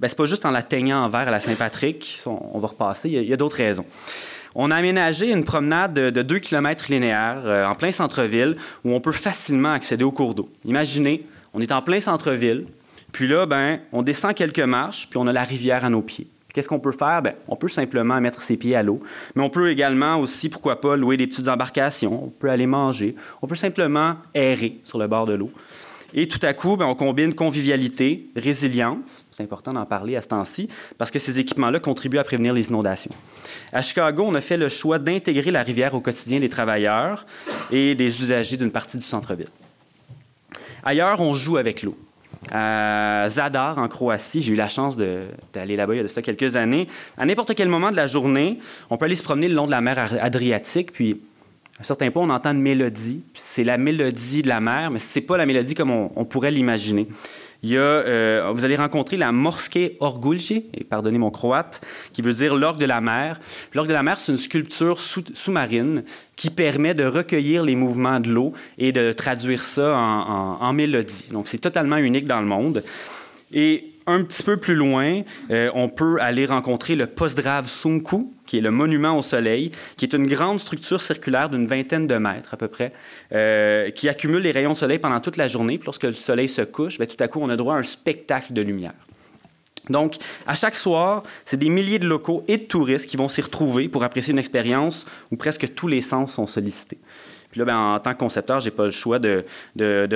Speaker 5: Ben, c'est pas juste en la teignant en vert à la Saint-Patrick, on, va repasser, il y a d'autres raisons. On a aménagé une promenade de, 2 km linéaires euh, en plein centre-ville où on peut facilement accéder au cours d'eau. Imaginez, on est en plein centre-ville, puis là, ben, on descend quelques marches, puis on a la rivière à nos pieds. Qu'est-ce qu'on peut faire? Ben, on peut simplement mettre ses pieds à l'eau, mais on peut également aussi, pourquoi pas, louer des petites embarcations, on peut aller manger, on peut simplement errer sur le bord de l'eau. Et tout à coup, ben, on combine convivialité, résilience, c'est important d'en parler à ce temps-ci, parce que ces équipements-là contribuent à prévenir les inondations. À Chicago, on a fait le choix d'intégrer la rivière au quotidien des travailleurs et des usagers d'une partie du centre-ville. Ailleurs, on joue avec l'eau. À Zadar, en Croatie, j'ai eu la chance d'aller là-bas il y a de quelques années. À n'importe quel moment de la journée, on peut aller se promener le long de la mer Adriatique, puis à un certain point, on entend une mélodie. C'est la mélodie de la mer, mais ce n'est pas la mélodie comme on, pourrait l'imaginer. Il y a, euh, vous allez rencontrer la Morske Orgulje, et pardonnez mon croate, qui veut dire l'orgue de la mer. L'orgue de la mer, c'est une sculpture sous-marine qui permet de recueillir les mouvements de l'eau et de traduire ça en, en mélodie. Donc, c'est totalement unique dans le monde. Et un petit peu plus loin, euh, on peut aller rencontrer le Postdrav Sunku, qui est le monument au soleil, qui est une grande structure circulaire d'une vingtaine de mètres à peu près, euh, qui accumule les rayons de soleil pendant toute la journée. Puis lorsque le soleil se couche, bien, tout à coup, on a droit à un spectacle de lumière. Donc, à chaque soir, c'est des milliers de locaux et de touristes qui vont s'y retrouver pour apprécier une expérience où presque tous les sens sont sollicités. Là, ben, en tant que concepteur, j'ai pas le choix de,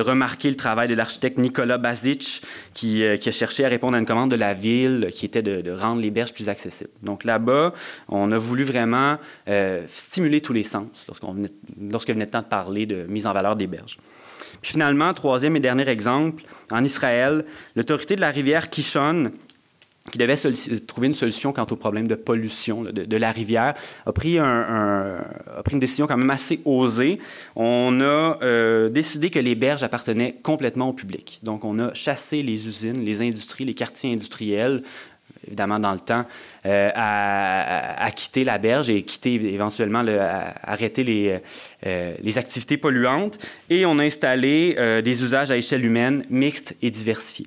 Speaker 5: remarquer le travail de l'architecte Nicolas Bazic, qui, euh, qui, a cherché à répondre à une commande de la ville, qui était de, rendre les berges plus accessibles. Donc là-bas, on a voulu vraiment euh, stimuler tous les sens lorsqu'on venait, lorsque venait le temps de parler de mise en valeur des berges. Puis finalement, troisième et dernier exemple, en Israël, l'autorité de la rivière Kishon qui devait trouver une solution quant au problème de pollution de, la rivière, a pris, un, pris, une décision quand même assez osée. On a euh, décidé que les berges appartenaient complètement au public. Donc, on a chassé les usines, les industries, les quartiers industriels, évidemment dans le temps, euh, à, quitter la berge et quitter éventuellement, le, arrêter les, euh, les, activités polluantes. Et on a installé des usages à échelle humaine mixtes et diversifiés.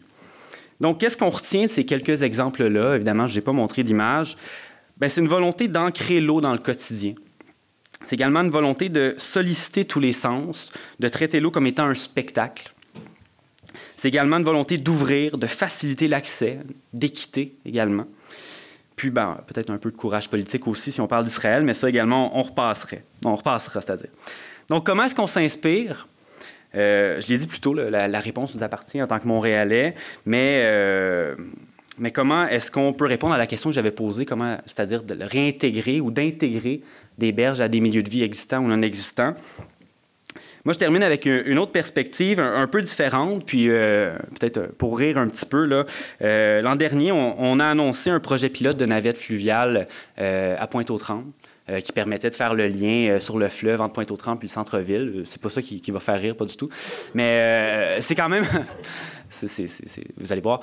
Speaker 5: Donc, qu'est-ce qu'on retient de ces quelques exemples-là? Évidemment, je n'ai pas montré d'image. Ben, c'est une volonté d'ancrer l'eau dans le quotidien. C'est également une volonté de solliciter tous les sens, de traiter l'eau comme étant un spectacle. C'est également une volonté d'ouvrir, de faciliter l'accès, d'équité également. Puis, ben, peut-être un peu de courage politique aussi si on parle d'Israël, mais ça également, on repasserait. On repassera, c'est-à-dire. Donc, comment est-ce qu'on s'inspire? Euh, je l'ai dit plus tôt, la, réponse nous appartient en tant que Montréalais, mais, euh, mais comment est-ce qu'on peut répondre à la question que j'avais posée, comment, c'est-à-dire de réintégrer ou d'intégrer des berges à des milieux de vie existants ou non existants? Moi, je termine avec une autre perspective un, peu différente, puis euh, peut-être pour rire un petit peu. l'an dernier, on, on, a annoncé un projet pilote de navette fluviale à Pointe-aux-Trembles. Euh, qui permettait de faire le lien euh, sur le fleuve entre Pointe-aux-Trembles et le centre-ville. Euh, c'est pas ça qui, va faire rire, pas du tout. Mais c'est quand même... vous allez voir.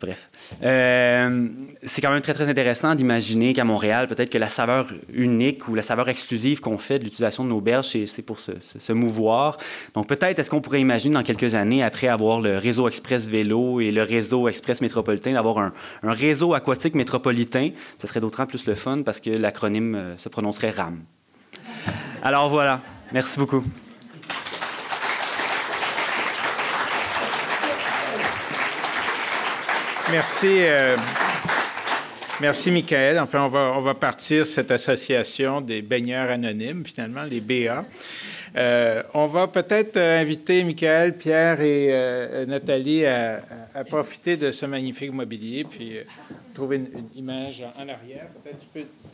Speaker 5: Bref. Euh, c'est quand même très, très intéressant d'imaginer qu'à Montréal, peut-être que la saveur unique ou la saveur exclusive qu'on fait de l'utilisation de nos berges, c'est pour se, mouvoir. Donc, peut-être, est-ce qu'on pourrait imaginer dans quelques années, après avoir le réseau express vélo et le réseau express métropolitain, d'avoir un, un, réseau aquatique métropolitain? Ce serait d'autant plus le fun parce que l'acronyme euh, se prononcerait RAM. Alors voilà. Merci beaucoup.
Speaker 2: Merci. Euh, merci, Michael. Enfin, on va, on va partir cette association des baigneurs anonymes, finalement, les BA. Euh, on va peut-être euh, inviter Michael, Pierre et Nathalie à, profiter de ce magnifique mobilier, puis trouver une, image en, arrière.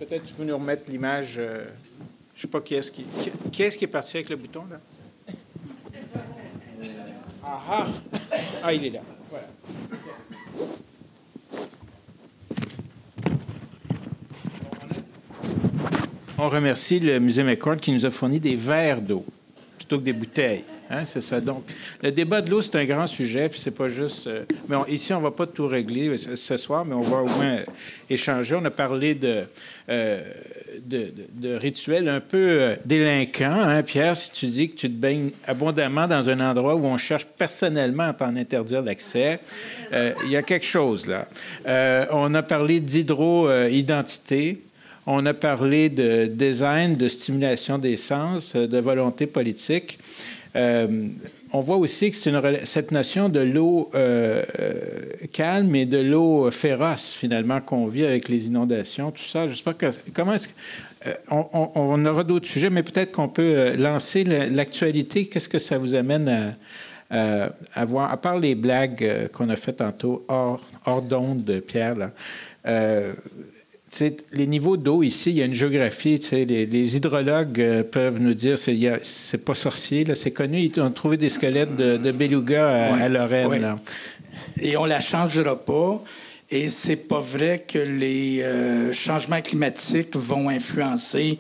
Speaker 2: Peut-être tu, tu peux nous remettre l'image. je ne sais pas qui est-ce qui, qui, est, qui est parti avec le bouton, là? Ah, ah, ah il est là. Voilà. On remercie le musée McCord qui nous a fourni des verres d'eau plutôt que des bouteilles. Hein, c'est ça. Donc, le débat de l'eau, c'est un grand sujet, puis c'est pas juste. Euh, mais ici, on va pas tout régler ce, soir, mais on va au moins échanger. On a parlé de, euh, de, rituels un peu euh, délinquants. Hein, Pierre, si tu dis que tu te baignes abondamment dans un endroit où on cherche personnellement à t'en interdire l'accès, il y a quelque chose là. on a parlé d'hydro-identité. On a parlé de design, de stimulation des sens, euh, de volonté politique. Euh, on voit aussi que c'est cette notion de l'eau euh, calme et de l'eau féroce, finalement, qu'on vit avec les inondations, tout ça. J'espère que. Comment est-ce on, on, aura d'autres sujets, mais peut-être qu'on peut lancer l'actualité. Qu'est-ce que ça vous amène à, voir, à part les blagues qu'on a faites tantôt hors, hors d'onde de Pierre, les niveaux d'eau ici, il y a une géographie. Les, les hydrologues euh, peuvent nous dire c'est c'est pas sorcier, c'est connu. Ils ont trouvé des squelettes de, beluga à, Lorraine.
Speaker 3: Et on la changera pas. Et c'est pas vrai que les euh, changements climatiques vont influencer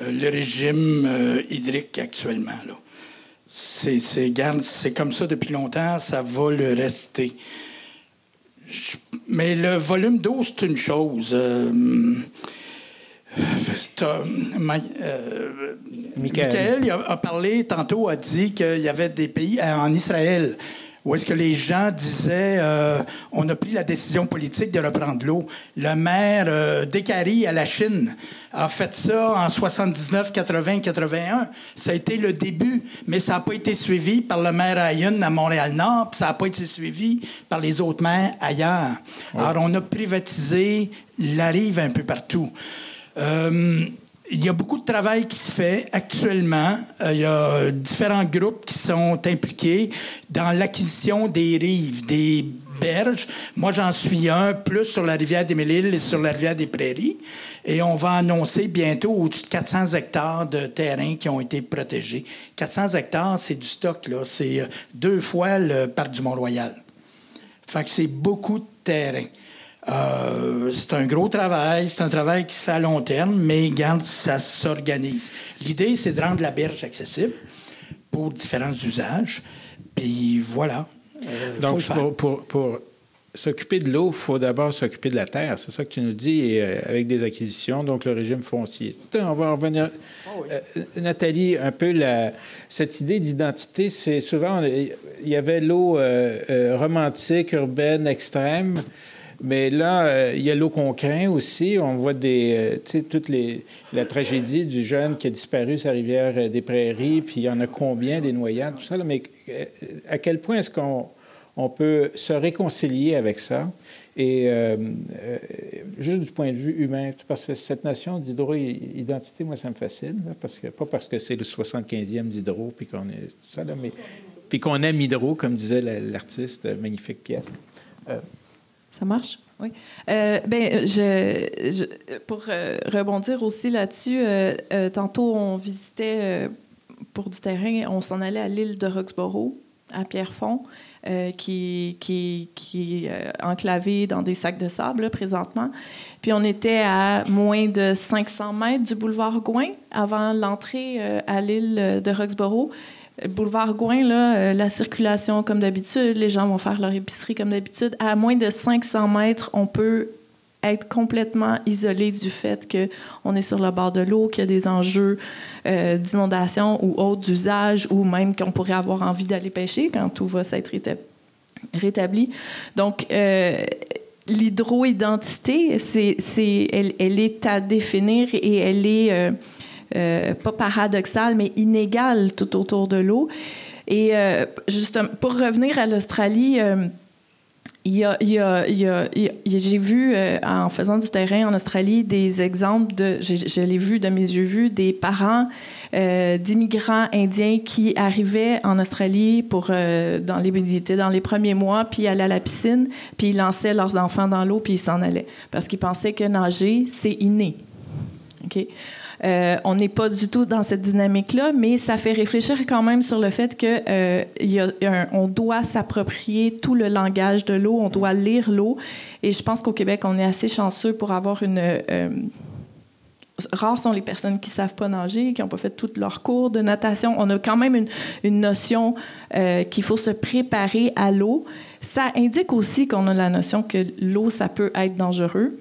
Speaker 3: euh, le régime hydrique actuellement. C'est, c'est comme ça depuis longtemps, ça va le rester. Mais le volume d'eau, c'est une chose. Euh, euh, Michael, a, parlé tantôt, a dit qu'il y avait des pays en Israël où est-ce que les gens disaient euh, on a pris la décision politique de reprendre l'eau. Le maire euh, à la Chine a fait ça en 79, 80, 81. Ça a été le début, mais ça n'a pas été suivi par le maire Ayun à Montréal-Nord, ça n'a pas été suivi par les autres maires ailleurs. Alors, on a privatisé la rive un peu partout. Euh, il y a beaucoup de travail qui se fait actuellement. Euh, il y a différents groupes qui sont impliqués dans l'acquisition des rives, des berges. Moi, j'en suis un, plus sur la rivière des mille et sur la rivière des Prairies. Et on va annoncer bientôt au-dessus de 400 hectares de terrain qui ont été protégés. 400 hectares, c'est du stock, là. C'est euh, deux fois le parc du Mont-Royal. Fait que c'est beaucoup de terrain. Euh, c'est un gros travail, c'est un travail qui se fait à long terme, mais garde, ça s'organise. L'idée, c'est de rendre la berge accessible pour différents usages. Puis voilà.
Speaker 2: Euh, Donc, pour, pour, s'occuper de l'eau, il faut d'abord s'occuper de la terre. C'est ça que tu nous dis, euh, avec des acquisitions, donc le régime foncier. On va revenir. Ah Nathalie, un peu la, cette idée d'identité, c'est souvent, il y avait l'eau romantique, urbaine, extrême. Mais là, euh, il y a l'eau qu'on craint aussi. On voit des, euh, tu toute les, la tragédie du jeune qui a disparu sa rivière euh, des Prairies, puis il y en a combien des noyades, tout ça. mais à quel point est-ce qu'on on peut se réconcilier avec ça? Et juste du point de vue humain, parce que cette notion d'hydro-identité, moi, ça me fascine, parce que, pas parce que c'est le 75e d'hydro, puis qu'on est tout ça, là, mais puis qu'on aime hydro, comme disait l'artiste, magnifique pièce.
Speaker 4: Ça marche? Oui. Euh, ben, je, pour euh, rebondir aussi là-dessus, euh, tantôt on visitait pour du terrain, on s'en allait à l'île de Roxborough. à Pierrefonds, qui, qui, qui est enclavé dans des sacs de sable présentement. Puis on était à moins de 500 mètres du boulevard Gouin avant l'entrée à l'île de Roxborough. Boulevard Gouin, là, la circulation comme d'habitude, les gens vont faire leur épicerie comme d'habitude. À moins de 500 mètres, on peut être complètement isolé du fait qu'on est sur le bord de l'eau, qu'il y a des enjeux euh, d'inondation ou autres usages, ou même qu'on pourrait avoir envie d'aller pêcher quand tout va s'être rétabli. Donc, euh, l'hydroidentité, c'est, elle, elle, est à définir et elle est euh, euh pas paradoxale, mais inégale tout autour de l'eau. Et euh, justement, pour revenir à l'Australie, j'ai vu euh, en faisant du terrain en Australie des exemples de, je, l'ai vu de mes yeux vus, des parents euh, d'immigrants indiens qui arrivaient en Australie pour euh, dans les dans les premiers mois, puis allaient à la piscine, puis ils lançaient leurs enfants dans l'eau, puis ils s'en allaient parce qu'ils pensaient que nager c'est inné. OK? Euh, on n'est pas du tout dans cette dynamique-là, mais ça fait réfléchir quand même sur le fait qu'on euh, doit s'approprier tout le langage de l'eau, on doit lire l'eau. Et je pense qu'au Québec, on est assez chanceux pour avoir une euh, rares sont les personnes qui savent pas nager, qui n'ont pas fait tout leur cours de natation. On a quand même une notion qu'il faut se préparer à l'eau. Ça indique aussi qu'on a la notion que l'eau, ça peut être dangereux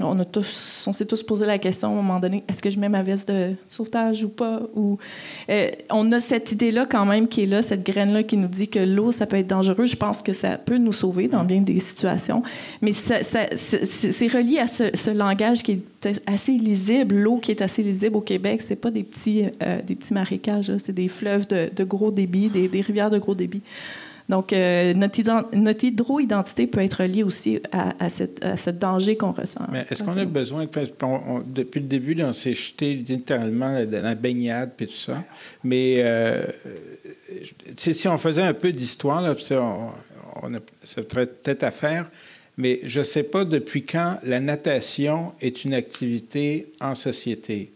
Speaker 4: on, a tous, on s'est tous posé la question à un moment donné est-ce que je mets ma veste de sauvetage ou pas? Euh, On a cette idée-là quand même qui est là, cette graine-là qui nous dit que l'eau, ça peut être dangereux. Je pense que ça peut nous sauver dans bien des situations. Mais c'est relié à ce, langage qui est assez lisible. L'eau qui est assez lisible au Québec, c'est pas des petits, euh, des petits marécages, c'est des fleuves de, gros débit, des, des rivières de gros débit. Donc, euh, notre, hydro-identité peut être liée aussi à, ce danger qu'on ressent.
Speaker 2: Mais est-ce qu'on a besoin, depuis le début, on s'est jeté littéralement dans la baignade et tout ça, mais euh, si on faisait un peu d'histoire, on, on a, ça peut-être à faire, mais je ne sais pas depuis quand la natation est une activité en société.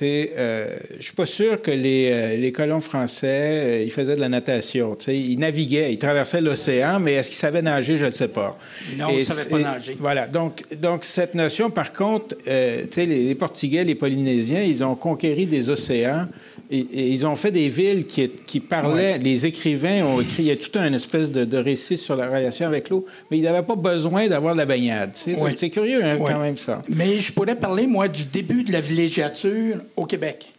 Speaker 2: Euh, je ne suis pas sûr que les, euh, les colons français, euh, ils faisaient de la natation. Ils naviguaient, ils traversaient l'océan, mais est-ce qu'ils savaient nager? Je ne sais pas.
Speaker 3: Non, ils ne savaient pas nager.
Speaker 2: Voilà. Donc, donc, cette notion, par contre, euh, les, les Portugais, les Polynésiens, ils ont conquéri des océans et, ils ont fait des villes qui, qui parlaient, les écrivains ont écrit, il y a tout un espèce de, récit sur la relation avec l'eau, mais ils n'avaient pas besoin d'avoir de la baignade. C'est curieux hein, quand même ça.
Speaker 3: Mais je pourrais parler, moi, du début de la villégiature au Québec.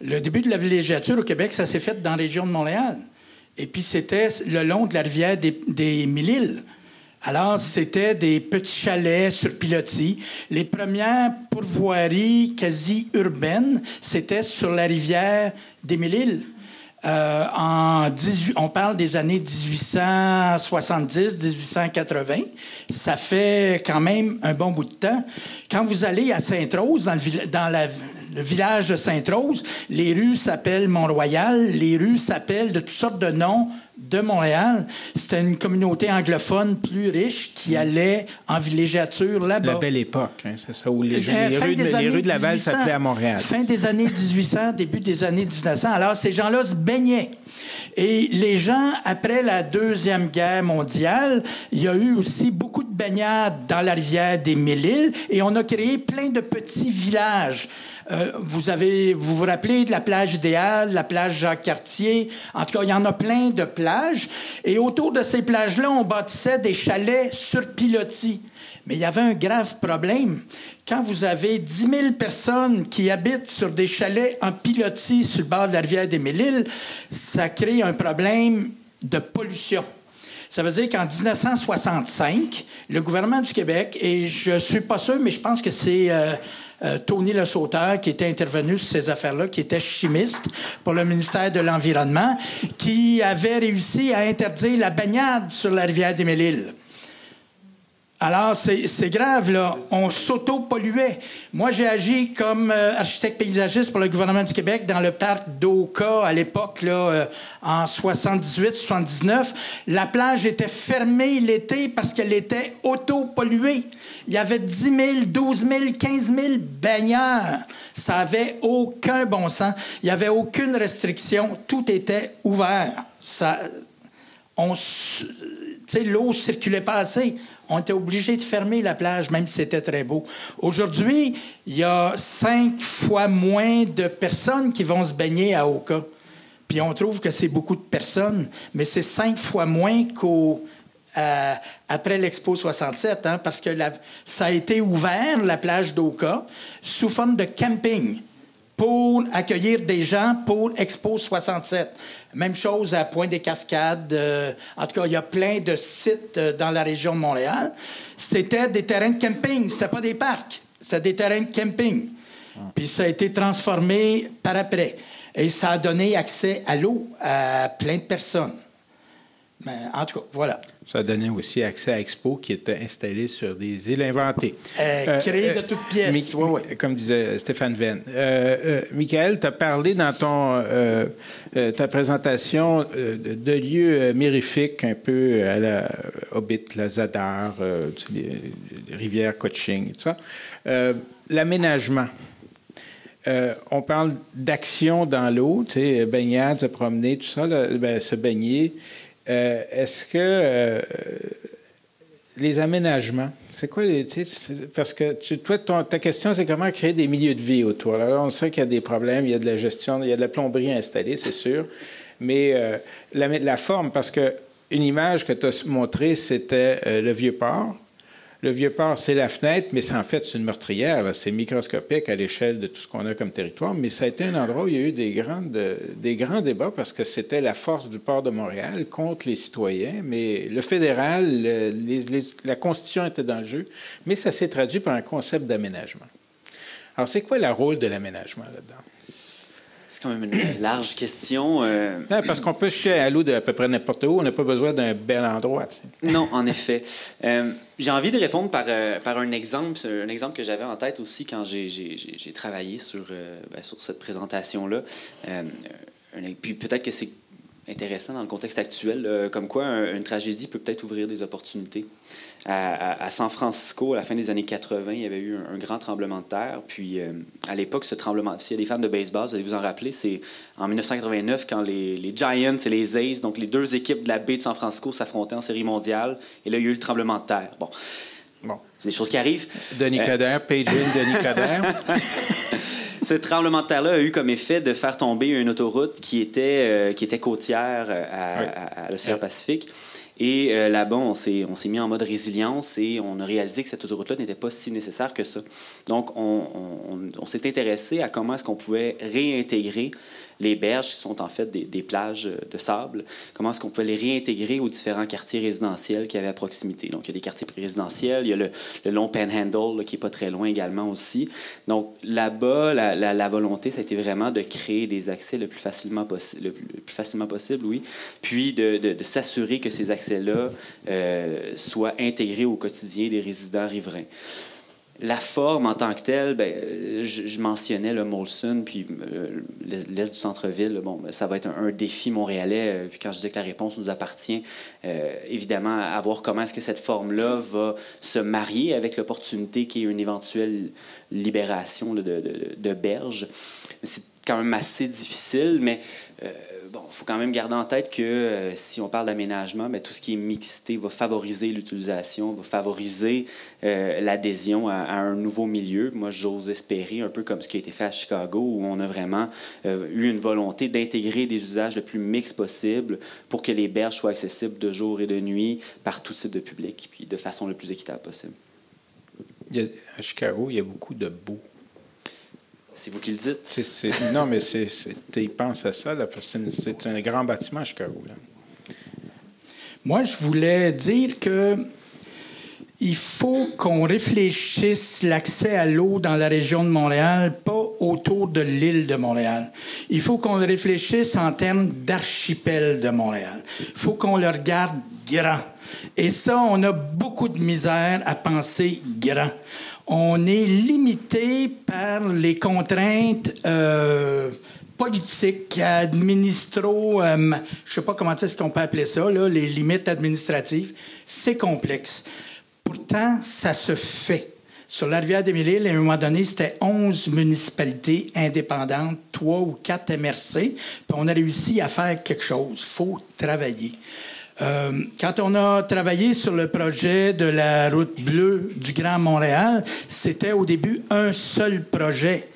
Speaker 3: Le début de la villégiature au Québec, ça s'est fait dans la région de Montréal. Et puis c'était le long de la rivière des, Mille-Îles. Alors, c'était des petits chalets sur pilotis. Les premières pourvoiries quasi urbaines, c'était sur la rivière des Mille-Îles. Euh, en 18, on parle des années 1870-1880. Ça fait quand même un bon bout de temps. Quand vous allez à Sainte-Rose, dans, le, dans la, le village de Sainte-Rose, les rues s'appellent Mont-Royal, les rues s'appellent de toutes sortes de noms de Montréal. C'était une communauté anglophone plus riche qui allait en villégiature là-bas.
Speaker 2: La belle époque, hein, c'est ça, où les, euh, les, rues, de, Laval s'appelaient à Montréal.
Speaker 3: Fin des années 1800, début des années 1900. Alors, ces gens-là se baignaient. Et les gens, après la Deuxième Guerre mondiale, il y a eu aussi beaucoup de baignades dans la rivière des Mille-Îles et on a créé plein de petits villages euh, vous avez, vous vous rappelez de la plage idéale, la plage Jacques-Cartier. En tout cas, il y en a plein de plages. Et autour de ces plages-là, on bâtissait des chalets sur pilotis. Mais il y avait un grave problème. Quand vous avez 10 000 personnes qui habitent sur des chalets en pilotis sur le bord de la rivière des Mille-Îles, ça crée un problème de pollution. Ça veut dire qu'en 1965, le gouvernement du Québec, et je suis pas sûr, mais je pense que c'est euh, euh, Tony Le Sauteur, qui était intervenu sur ces affaires-là, qui était chimiste pour le ministère de l'Environnement, qui avait réussi à interdire la baignade sur la rivière des Mille-Îles. Alors, c'est grave, là. On s'auto-polluait. Moi, j'ai agi comme euh, architecte paysagiste pour le gouvernement du Québec dans le parc d'Oka à l'époque, là, euh, en 78-79. La plage était fermée l'été parce qu'elle était auto-polluée. Il y avait 10 000, 12 000, 15 000 baigneurs. Ça avait aucun bon sens. Il n'y avait aucune restriction. Tout était ouvert. Ça, on, l'eau circulait pas assez. On était obligé de fermer la plage, même si c'était très beau. Aujourd'hui, il y a cinq fois moins de personnes qui vont se baigner à Oka. Puis on trouve que c'est beaucoup de personnes, mais c'est cinq fois moins qu'au euh, après l'Expo 67, hein, parce que ça a été ouvert, la plage d'Oka, sous forme de camping pour accueillir des gens pour Expo 67. Même chose à Point-des-Cascades. Euh, en tout cas, il y a plein de sites euh, dans la région de Montréal. C'était des terrains de camping, c'était pas des parcs, c'était des terrains de camping. Puis ça a été transformé par après. Et ça a donné accès à l'eau à plein de personnes. Mais en tout cas, voilà.
Speaker 2: Ça donné aussi accès à Expo qui était installé sur des îles inventées.
Speaker 3: Euh, euh créé de euh, toutes pièces.
Speaker 2: Comme disait Stéphane Venn. Euh, Michael, tu as parlé dans ton, ta présentation de, lieux mirifiques un peu à la Hobbit, la Zadar, les, rivières Coaching, tout ça. L'aménagement. Euh, on parle d'action dans l'eau, tu sais, baignade, se promener, tout ça, ben, se baigner. Euh, est-ce que euh, les aménagements, c'est quoi les. Parce que toi, ta question, c'est comment créer des milieux de vie autour. Là, on sait qu'il y a des problèmes, il y a de la gestion, il y a de la plomberie installée, c'est sûr. Mais la, la, forme, parce que une image que tu as montrée, c'était le vieux port. Le vieux port, c'est la fenêtre, mais c'est en fait une meurtrière. C'est microscopique à l'échelle de tout ce qu'on a comme territoire. Mais ça a été un endroit où il y a eu des grands débats parce que c'était la force du port de Montréal contre les citoyens. Mais le fédéral, la Constitution était dans le jeu. Mais ça s'est traduit par un concept d'aménagement. Alors, c'est quoi le rôle de l'aménagement là-dedans?
Speaker 5: C'est quand même une large question. Euh.
Speaker 2: parce qu'on peut chier à l'eau de à peu près n'importe où. On n'a pas besoin d'un bel endroit.
Speaker 5: Non, en effet. Euh, j'ai envie de répondre par, euh, par un exemple, un exemple que j'avais en tête aussi quand j'ai travaillé sur, ben, sur cette présentation-là. puis peut-être que c'est intéressant dans le contexte actuel, comme quoi une tragédie peut peut-être ouvrir des opportunités à, San Francisco, à la fin des années 80, il y avait eu un, grand tremblement de terre. Puis euh, à l'époque, ce tremblement, s'il y a des fans de baseball, vous allez vous en rappeler, c'est en 1989 quand les, Giants et les A's, donc les deux équipes de la baie de San Francisco, s'affrontaient en série mondiale. Et là, il y a eu le tremblement de terre. Bon. Bon. C'est des choses qui arrivent.
Speaker 2: Denis euh, Coderre, Page Denis Coderre.
Speaker 5: ce tremblement de terre-là a eu comme effet de faire tomber une autoroute qui était, euh, qui était côtière à, à l'océan Pacifique. Et euh, là-bas, on s'est, on s'est mis en mode résilience et on a réalisé que cette autoroute-là n'était pas si nécessaire que ça. Donc, on, on, s'est intéressé à comment est-ce qu'on pouvait réintégrer les berges, qui sont en fait des, plages de sable, comment est-ce qu'on pouvait les réintégrer aux différents quartiers résidentiels qu'il y avait à proximité? Donc, il y a des quartiers résidentiels, il y a le, long Panhandle, qui est pas très loin également aussi. Donc, là-bas, la, volonté, ça a été vraiment de créer des accès le plus facilement, possible, oui, puis de s'assurer que ces accès-là euh, soient intégrés au quotidien des résidents riverains la forme en tant que telle, ben, je, mentionnais le Molson, puis euh, l'est du centre-ville. Bon, ben, ça va être un, défi montréalais. Euh, puis quand je dis que la réponse nous appartient, euh, évidemment, à voir comment est-ce que cette forme-là va se marier avec l'opportunité qui est une éventuelle libération de, de, de, berges. C'est quand même assez difficile, mais faut quand même garder en tête que euh, si on parle d'aménagement, mais tout ce qui est mixité va favoriser l'utilisation, va favoriser euh, l'adhésion à, un nouveau milieu. Moi, j'ose espérer, un peu comme ce qui a été fait à Chicago, où on a vraiment euh, eu une volonté d'intégrer des usages le plus mix possible pour que les berges soient accessibles de jour et de nuit par tout type de public, puis de façon le plus équitable possible.
Speaker 2: à Chicago, il y a beaucoup de beaux
Speaker 5: c'est vous qui le dites.
Speaker 2: non, mais c'est, ils pensent à ça. c'est, un grand bâtiment, Chicago. Là.
Speaker 3: Moi, je voulais dire que il faut qu'on réfléchisse l'accès à l'eau dans la région de Montréal, pas autour de l'île de Montréal. Il faut qu'on réfléchisse en termes d'archipel de Montréal. Il faut qu'on le regarde grand. Et ça, on a beaucoup de misère à penser grand on est limité par les contraintes euh, politiques, administraux, euh, je ne sais pas comment est-ce qu'on peut appeler ça, les limites administratives. C'est complexe. Pourtant, ça se fait. Sur la rivière des Mille-Îles, à un moment donné, c'était 11 municipalités indépendantes, 3 ou 4 MRC, puis on a réussi à faire quelque chose. Il faut travailler. Euh, quand on a travaillé sur le projet de la route bleue du Grand Montréal, c'était au début un seul projet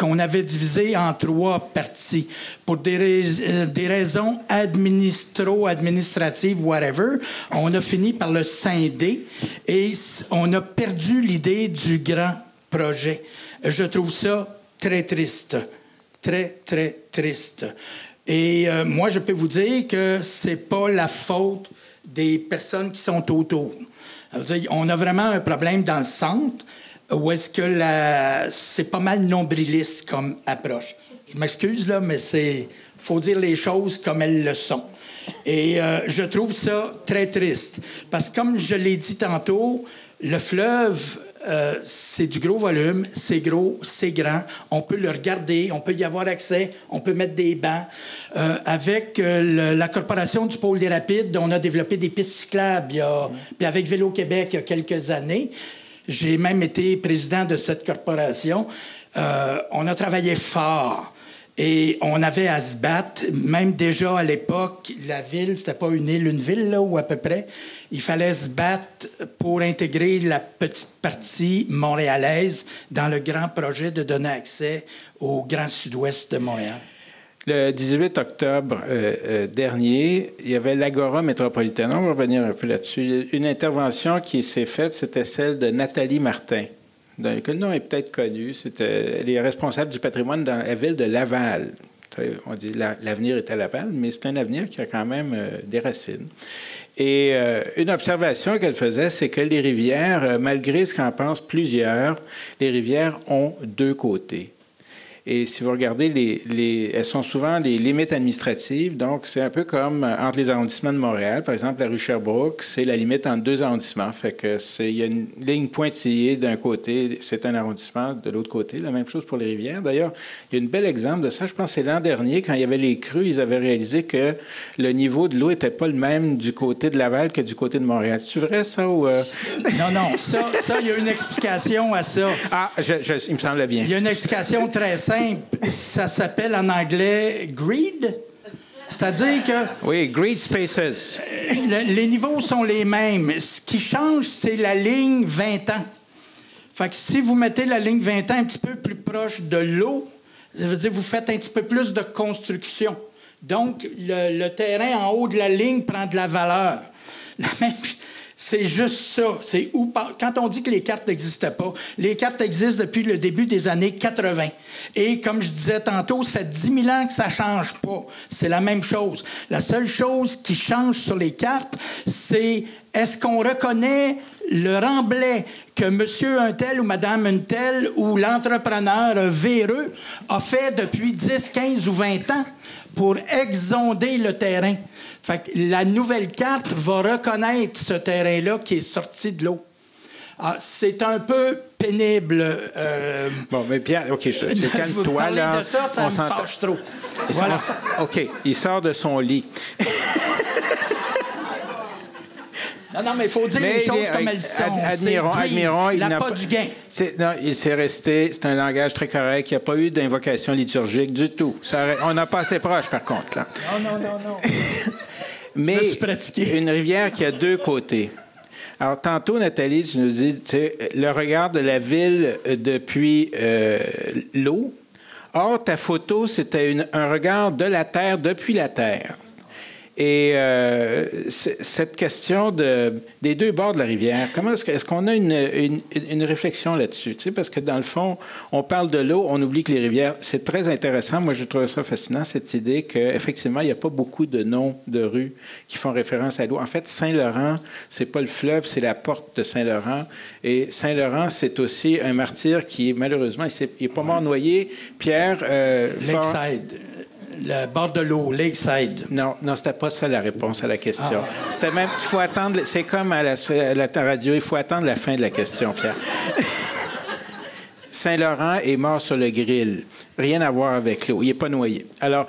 Speaker 3: qu'on avait divisé en trois parties. Pour des, euh, raisons administro-administratives, whatever, on a fini par le scinder et on a perdu l'idée du grand projet. Je trouve ça très triste. Très, très triste. Et euh, moi, je peux vous dire que c'est pas la faute des personnes qui sont autour. On a vraiment un problème dans le centre où est-ce que c'est pas mal nombriliste comme approche. Je m'excuse, là, mais c'est faut dire les choses comme elles le sont. Et euh, je trouve ça très triste. Parce que comme je l'ai dit tantôt, le fleuve euh, c'est du gros volume, c'est gros, c'est grand. On peut le regarder, on peut y avoir accès, on peut mettre des bancs. Euh, avec euh, la Corporation du Pôle des Rapides, on a développé des pistes cyclables. Puis avec Vélo Québec, il y a quelques années, j'ai même été président de cette corporation. on a travaillé fort. Et on avait à se battre, même déjà à l'époque, la ville, c'était pas une île, une ville, là, ou à peu près. Il fallait se battre pour intégrer la petite partie montréalaise dans le grand projet de donner accès au grand sud-ouest de Montréal.
Speaker 2: Le 18 octobre euh, euh, dernier, il y avait l'Agora métropolitaine. On va revenir un peu là-dessus. Une intervention qui s'est faite, c'était celle de Nathalie Martin le nom est peut-être connu. elle est responsable du patrimoine dans la ville de Laval. On dit l'avenir est à Laval, mais c'est un avenir qui a quand même euh, des racines. Et euh, une observation qu'elle faisait, c'est que les rivières, euh, malgré ce qu'en pensent plusieurs, les rivières ont deux côtés. Et si vous regardez, les, elles sont souvent les limites administratives. Donc, c'est un peu comme euh, entre les arrondissements de Montréal. Par exemple, la rue Sherbrooke, c'est la limite entre deux arrondissements. Fait que c'est, il y a une ligne pointillée d'un côté, c'est un arrondissement, de l'autre côté. La même chose pour les rivières. D'ailleurs, il y a un bel exemple de ça. Je pense que c'est l'an dernier, quand il y avait les crues, ils avaient réalisé que le niveau de l'eau n'était pas le même du côté de Laval que du côté de Montréal. C'est vrai, ça? Ou euh?
Speaker 3: Non, non. Ça, ça, il y a une explication à ça.
Speaker 2: Ah, je, il me semble bien.
Speaker 3: Il y a une explication très simple ça s'appelle en anglais greed. C'est-à-dire que.
Speaker 2: Oui, greed spaces.
Speaker 3: les niveaux sont les mêmes. Ce qui change, c'est la ligne 20 ans. Fait que si vous mettez la ligne 20 ans un petit peu plus proche de l'eau, ça veut dire que vous faites un petit peu plus de construction. Donc, le, le terrain en haut de la ligne prend de la valeur. La même, c'est juste ça. C'est où, quand on dit que les cartes n'existaient pas, les cartes existent depuis le début des années 80. Et comme je disais tantôt, ça fait 10 000 ans que ça change pas. C'est la même chose. La seule chose qui change sur les cartes, c'est est-ce qu'on reconnaît le remblai que monsieur un tel ou madame un tel ou l'entrepreneur véreux a fait depuis 10, 15 ou 20 ans? Pour exonder le terrain. Fait que la nouvelle carte va reconnaître ce terrain-là qui est sorti de l'eau. Ah, c'est un peu pénible. Euh,
Speaker 2: bon, mais Pierre, OK, je, je calme-toi.
Speaker 3: là. de ça, ça me fâche trop.
Speaker 2: Voilà. OK, il sort de son lit.
Speaker 3: Non, non, mais il faut dire les choses comme elles sont.
Speaker 2: Admirons, admirons.
Speaker 3: Il n'a pas, du gain.
Speaker 2: Non, il s'est resté. C'est un langage très correct. Il n'y a pas eu d'invocation liturgique du tout. Ça, on n'a pas assez proche, par contre. Là.
Speaker 3: Non, non, non, non.
Speaker 2: mais une rivière qui a deux côtés. Alors, tantôt, Nathalie, tu nous dis le regard de la ville depuis euh, l'eau. Or, ta photo, c'était un regard de la Terre depuis la Terre. Et euh, cette question de, des deux bords de la rivière, comment est-ce, qu'on a une, une, réflexion là-dessus? Tu sais, parce que dans le fond, on parle de l'eau, on oublie que les rivières, c'est très intéressant. Moi, je trouve ça fascinant, cette idée qu'effectivement, il n'y a pas beaucoup de noms de rues qui font référence à l'eau. En fait, Saint-Laurent, c'est pas le fleuve, c'est la porte de Saint-Laurent. Et Saint-Laurent, c'est aussi un martyr qui, malheureusement, il n'est pas mort noyé. Pierre...
Speaker 3: Euh, Lakeside le bord de l'eau, Lakeside.
Speaker 2: Non, non, c'était pas ça la réponse à la question. Ah. C'était même, il faut attendre, c'est comme à la, radio, il faut attendre la fin de la question, Pierre. Saint-Laurent est mort sur le grill. Rien à voir avec l'eau. Il n'est pas noyé. Alors,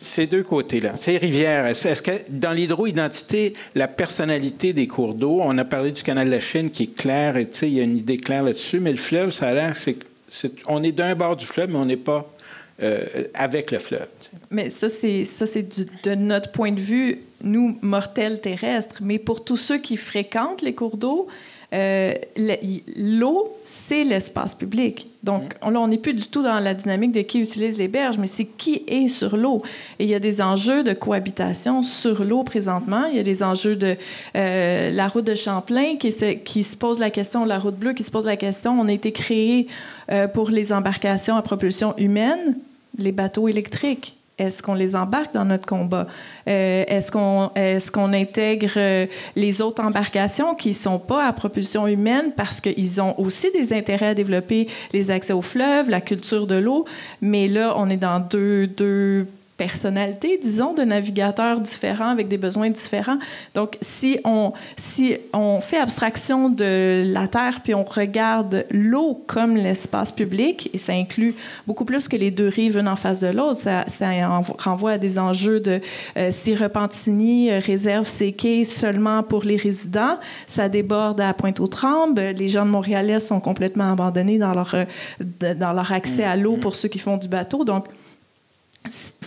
Speaker 2: ces deux côtés-là. Ces rivières, est-ce que dans l'hydro-identité, la personnalité des cours d'eau, on a parlé du canal de la Chine qui est clair, et il y a une idée claire là-dessus, mais le fleuve, ça a l'air, c'est, on est d'un bord du fleuve, mais on n'est pas euh, avec le fleuve.
Speaker 4: Mais ça, c'est, ça, c'est de notre point de vue, nous, mortels terrestres. Mais pour tous ceux qui fréquentent les cours d'eau, euh, l'eau, c'est l'espace public. Donc, mm. là, on n'est plus du tout dans la dynamique de qui utilise les berges, mais c'est qui est sur l'eau. Et il y a des enjeux de cohabitation sur l'eau présentement. Il y a des enjeux de euh, la route de Champlain qui, qui, se pose la question, la route bleue qui se pose la question. On a été créé euh, pour les embarcations à propulsion humaine, les bateaux électriques? Est-ce qu'on les embarque dans notre combat? Euh, est-ce qu'on est intègre euh, les autres embarcations qui ne sont pas à propulsion humaine parce qu'ils ont aussi des intérêts à développer les accès aux fleuves, la culture de l'eau? Mais là, on est dans deux, deux personnalité, disons, de navigateurs différents avec des besoins différents. Donc, si on, si on fait abstraction de la Terre puis on regarde l'eau comme l'espace public, et ça inclut beaucoup plus que les deux rives une en face de l'autre, ça, ça renvoie à des enjeux de euh, si Repentigny réserve ses quais seulement pour les résidents, ça déborde à Pointe-aux-Trembles, les gens de Montréal sont complètement abandonnés dans leur, euh, dans leur accès à l'eau pour ceux qui font du bateau. Donc,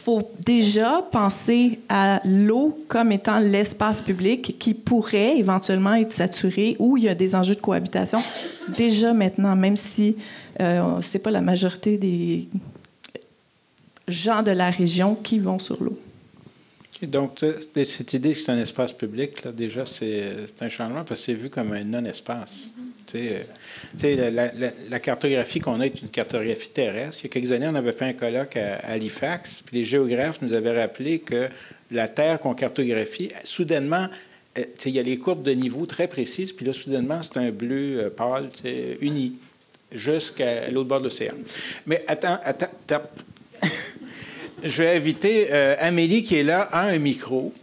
Speaker 4: faut déjà penser à l'eau comme étant l'espace public qui pourrait éventuellement être saturé où il y a des enjeux de cohabitation déjà maintenant, même si euh, ce n'est pas la majorité des gens de la région qui vont sur l'eau.
Speaker 2: donc, cette idée que c'est un espace public, là, déjà, c'est un changement parce que c'est vu comme un non-espace. Euh, la, cartographie qu'on a est une cartographie terrestre. Il y a quelques années, on avait fait un colloque à, Halifax, puis les géographes nous avaient rappelé que la Terre qu'on cartographie, soudainement, euh, il y a les courbes de niveau très précises, puis là, soudainement, c'est un bleu euh, pâle, uni, jusqu'à l'autre bord de l'océan. Mais attends, attends, attends. Je vais inviter Amélie qui est là à un micro.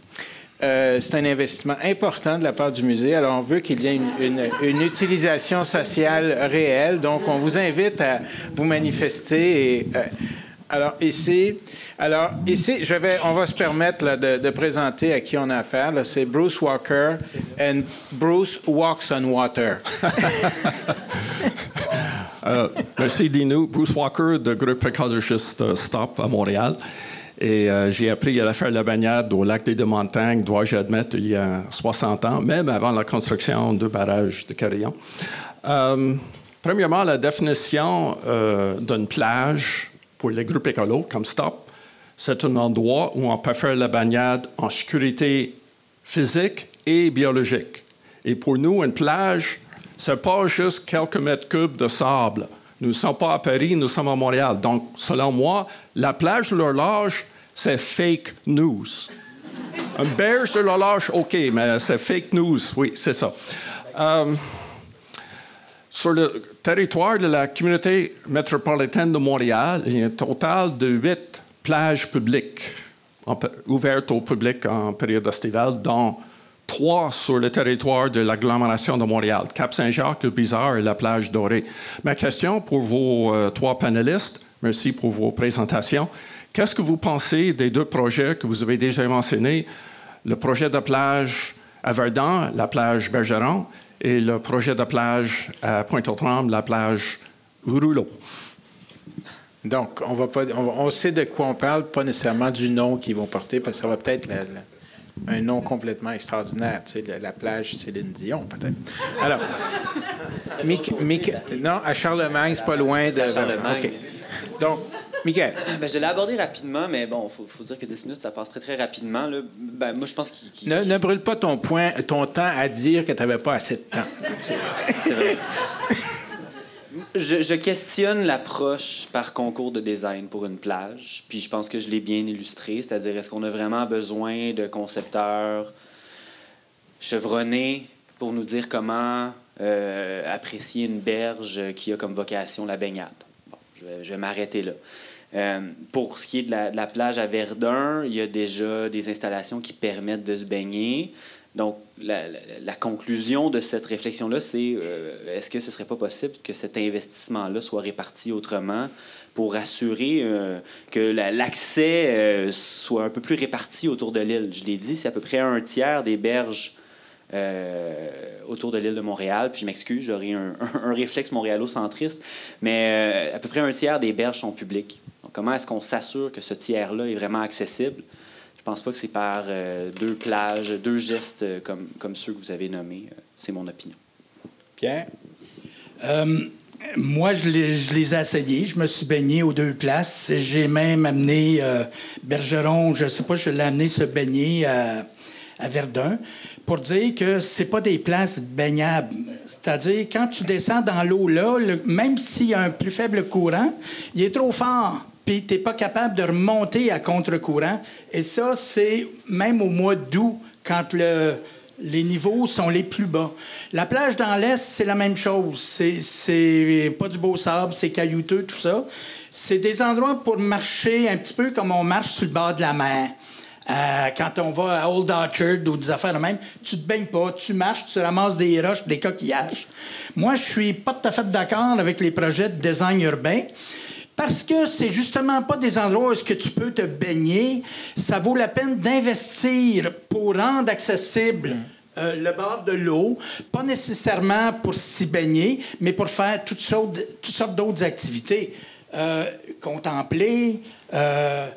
Speaker 2: Euh, c'est un investissement important de la part du musée. Alors, on veut qu'il y ait une, utilisation sociale réelle. Donc, on vous invite à vous manifester. Euh, alors, ici, alors, ici, on va se permettre de, présenter à qui on a affaire. C'est Bruce Walker and Bruce Walks on Water.
Speaker 6: Euh, merci, Dino. Bruce Walker, de groupe Ecologist Stop à Montréal. Et euh, j'ai appris à faire la bagnade au lac des Deux-Montagnes, dois-je admettre, il y a 60 ans, même avant la construction du barrage de Carillon. Euh, premièrement, la définition euh, d'une plage pour les groupes écolos comme STOP, c'est un endroit où on peut faire la bagnade en sécurité physique et biologique. Et pour nous, une plage, n'est pas juste quelques mètres cubes de sable. Nous ne sommes pas à Paris, nous sommes à Montréal. Donc, selon moi, la plage de l'horloge, c'est fake news. Un berge de l'horloge, OK, mais c'est fake news, oui, c'est ça. Euh, sur le territoire de la communauté métropolitaine de Montréal, il y a un total de huit plages publiques ouvertes au public en période estivale, dont trois sur le territoire de l'agglomération de Montréal, Cap-Saint-Jacques, le Bizarre et la plage Dorée. Ma question pour vos euh, trois panélistes, merci pour vos présentations. Qu'est-ce que vous pensez des deux projets que vous avez déjà mentionnés, le projet de plage à Verdun, la plage Bergeron, et le projet de plage à Pointe-aux-Trembles, la plage Rouleau?
Speaker 2: Donc, on, va sait de quoi on parle, pas nécessairement du nom qu'ils vont porter, parce que ça va peut-être un nom complètement extraordinaire. Tu sais, la, plage Céline Dion, peut-être. Alors, non, à Charlemagne, c'est pas loin de.
Speaker 5: Charlemagne.
Speaker 2: Donc, Michael.
Speaker 5: Ben, je l'ai abordé rapidement, mais bon, il faut, dire que 10 minutes, ça passe très, très rapidement. Là. Ben, moi, je pense qu'il.
Speaker 2: ne, brûle pas ton, point, ton temps à dire que tu n'avais pas assez de temps. C'est vrai.
Speaker 5: Je, questionne l'approche par concours de design pour une plage, puis je pense que je l'ai bien illustré, c'est-à-dire est-ce qu'on a vraiment besoin de concepteurs chevronnés pour nous dire comment euh, apprécier une berge qui a comme vocation la baignade? Bon, je vais, m'arrêter là. Euh, pour ce qui est de la, plage à Verdun, il y a déjà des installations qui permettent de se baigner. Donc, la, conclusion de cette réflexion-là, c'est euh, est-ce que ce ne serait pas possible que cet investissement-là soit réparti autrement pour assurer euh, que l'accès euh, soit un peu plus réparti autour de l'île? Je l'ai dit, c'est à peu près un tiers des berges autour de l'île de Montréal. Puis je m'excuse, j'aurais un, un, réflexe montréalo-centriste, mais à peu près un tiers des berges sont publiques. Donc, comment est-ce qu'on s'assure que ce tiers-là est vraiment accessible? Je pense pas que c'est par euh, deux plages, deux gestes euh, comme, comme ceux que vous avez nommés. Euh, c'est mon opinion.
Speaker 2: Pierre?
Speaker 3: moi, je les, ai essayés. Je me suis baigné aux deux places. J'ai même amené Bergeron, je sais pas, je l'ai amené se baigner à, à, Verdun pour dire que c'est pas des places baignables. C'est-à-dire, quand tu descends dans l'eau là, même s'il y a un plus faible courant, il est trop fort puis tu n'es pas capable de remonter à contre-courant. Et ça, c'est même au mois d'août, quand le, les niveaux sont les plus bas. La plage dans l'Est, c'est la même chose. C'est pas du beau sable, c'est caillouteux, tout ça. C'est des endroits pour marcher un petit peu comme on marche sur le bord de la mer. Euh, quand on va à Old Orchard ou des affaires de même, tu te baignes pas, tu marches, tu ramasses des roches, des coquillages. Moi, je suis pas tout à fait d'accord avec les projets de design urbain. Parce que c'est justement pas des endroits où est-ce que tu peux te baigner. Ça vaut la peine d'investir pour rendre accessible euh, le bord de l'eau, pas nécessairement pour s'y baigner, mais pour faire toutes sortes, toutes sortes d'autres activités. Euh, contempler, euh,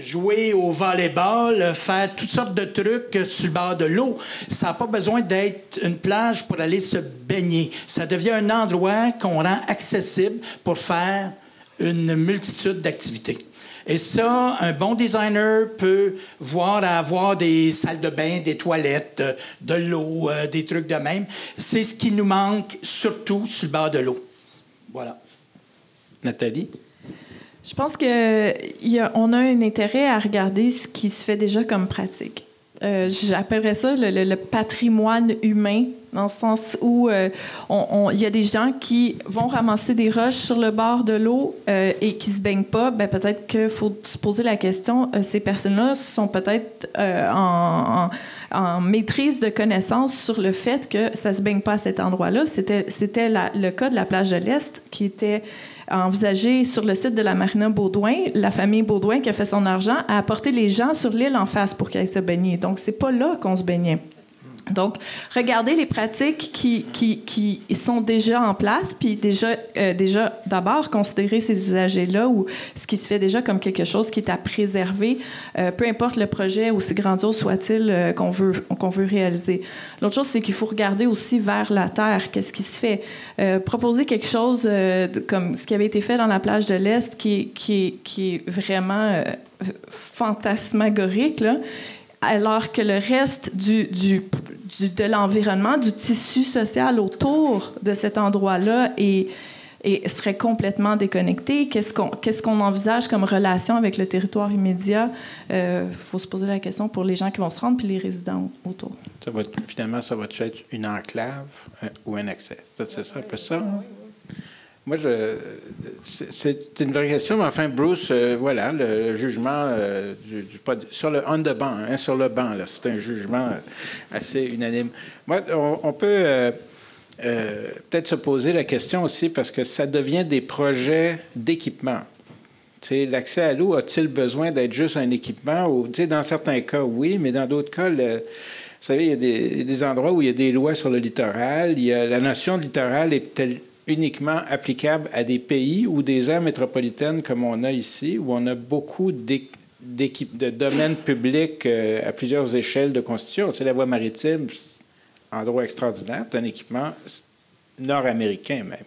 Speaker 3: jouer au volleyball, faire toutes sortes de trucs sur le bord de l'eau. Ça n'a pas besoin d'être une plage pour aller se baigner. Ça devient un endroit qu'on rend accessible pour faire une multitude d'activités. Et ça, un bon designer peut voir à avoir des salles de bain, des toilettes, de l'eau, euh, des trucs de même. C'est ce qui nous manque surtout sur le bord de l'eau. Voilà.
Speaker 2: Nathalie?
Speaker 4: Je pense qu'on a, a un intérêt à regarder ce qui se fait déjà comme pratique. Euh, j'appellerais ça le, patrimoine humain, dans le sens où euh, il y a des gens qui vont ramasser des roches sur le bord de l'eau euh, et qui se baignent pas. Ben, peut-être qu'il faut se poser la question, ces personnes-là sont peut-être en, maîtrise de connaissances sur le fait que ça se baigne pas à cet endroit-là. C'était, le cas de la plage de l'Est qui était envisagé sur le site de la marina Baudouin, la famille Baudouin qui a fait son argent a apporté les gens sur l'île en face pour qu'ils se baigner. Donc, c'est pas là qu'on se baignait. Donc, regardez les pratiques qui, qui, qui, sont déjà en place, puis déjà, euh, déjà d'abord considérer ces usagers-là ou ce qui se fait déjà comme quelque chose qui est à préserver, euh, peu importe le projet, aussi grandiose soit-il, euh, qu'on veut, qu'on veut réaliser. L'autre chose, c'est qu'il faut regarder aussi vers la terre, qu'est-ce qui se fait. proposer quelque chose comme ce qui avait été fait dans la plage de l'Est, qui, qui, qui est vraiment fantasmagorique, là, alors que le reste du, du, de l'environnement, du tissu social autour de cet endroit-là et serait complètement déconnecté. Qu'est-ce qu'on qu'est-ce qu'on envisage comme relation avec le territoire immédiat? Il euh, faut se poser la question pour les gens qui vont se rendre puis les résidents autour.
Speaker 2: Ça va, finalement, ça va être une enclave euh, ou un accès? C'est ça, un peu ça? Moi, c'est une vraie question, mais enfin, Bruce, euh, voilà, le, jugement euh, du, sur le on the banc, hein, sur le banc, c'est un jugement assez unanime. Moi, on, peut euh, peut-être se poser la question aussi parce que ça devient des projets d'équipement. L'accès à l'eau a-t-il besoin d'être juste un équipement? Dans certains cas, oui, mais dans d'autres cas, vous savez, il y a des, endroits où il y a des lois sur le littoral. Y a, la notion de littoral est telle, uniquement applicable à des pays ou des aires métropolitaines comme on a ici, où on a beaucoup de domaines publics euh, à plusieurs échelles de constitution. Tu sais, la voie maritime, endroit extraordinaire, c'est un équipement nord-américain même.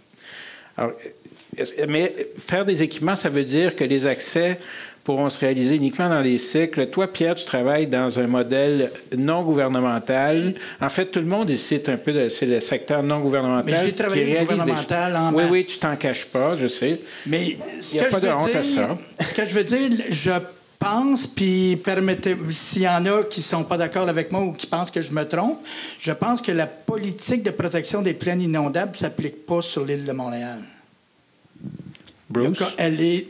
Speaker 2: Alors, mais faire des équipements, ça veut dire que les accès pourront se réaliser uniquement dans les cycles. Toi, Pierre, tu travailles dans un modèle non gouvernemental. En fait, tout le monde ici est un peu, c'est le secteur non gouvernemental.
Speaker 3: Mais j'ai travaillé gouvernemental en
Speaker 2: Oui, oui, tu t'en caches pas, je sais.
Speaker 3: Mais il n'y a pas de honte à ça. Ce que je veux dire, je pense, puis permettez, s'il y en a qui sont pas d'accord avec moi ou qui pensent que je me trompe, je pense que la politique de protection des plaines inondables s'applique pas sur l'île de Montréal.
Speaker 2: Bruce?
Speaker 3: Elle est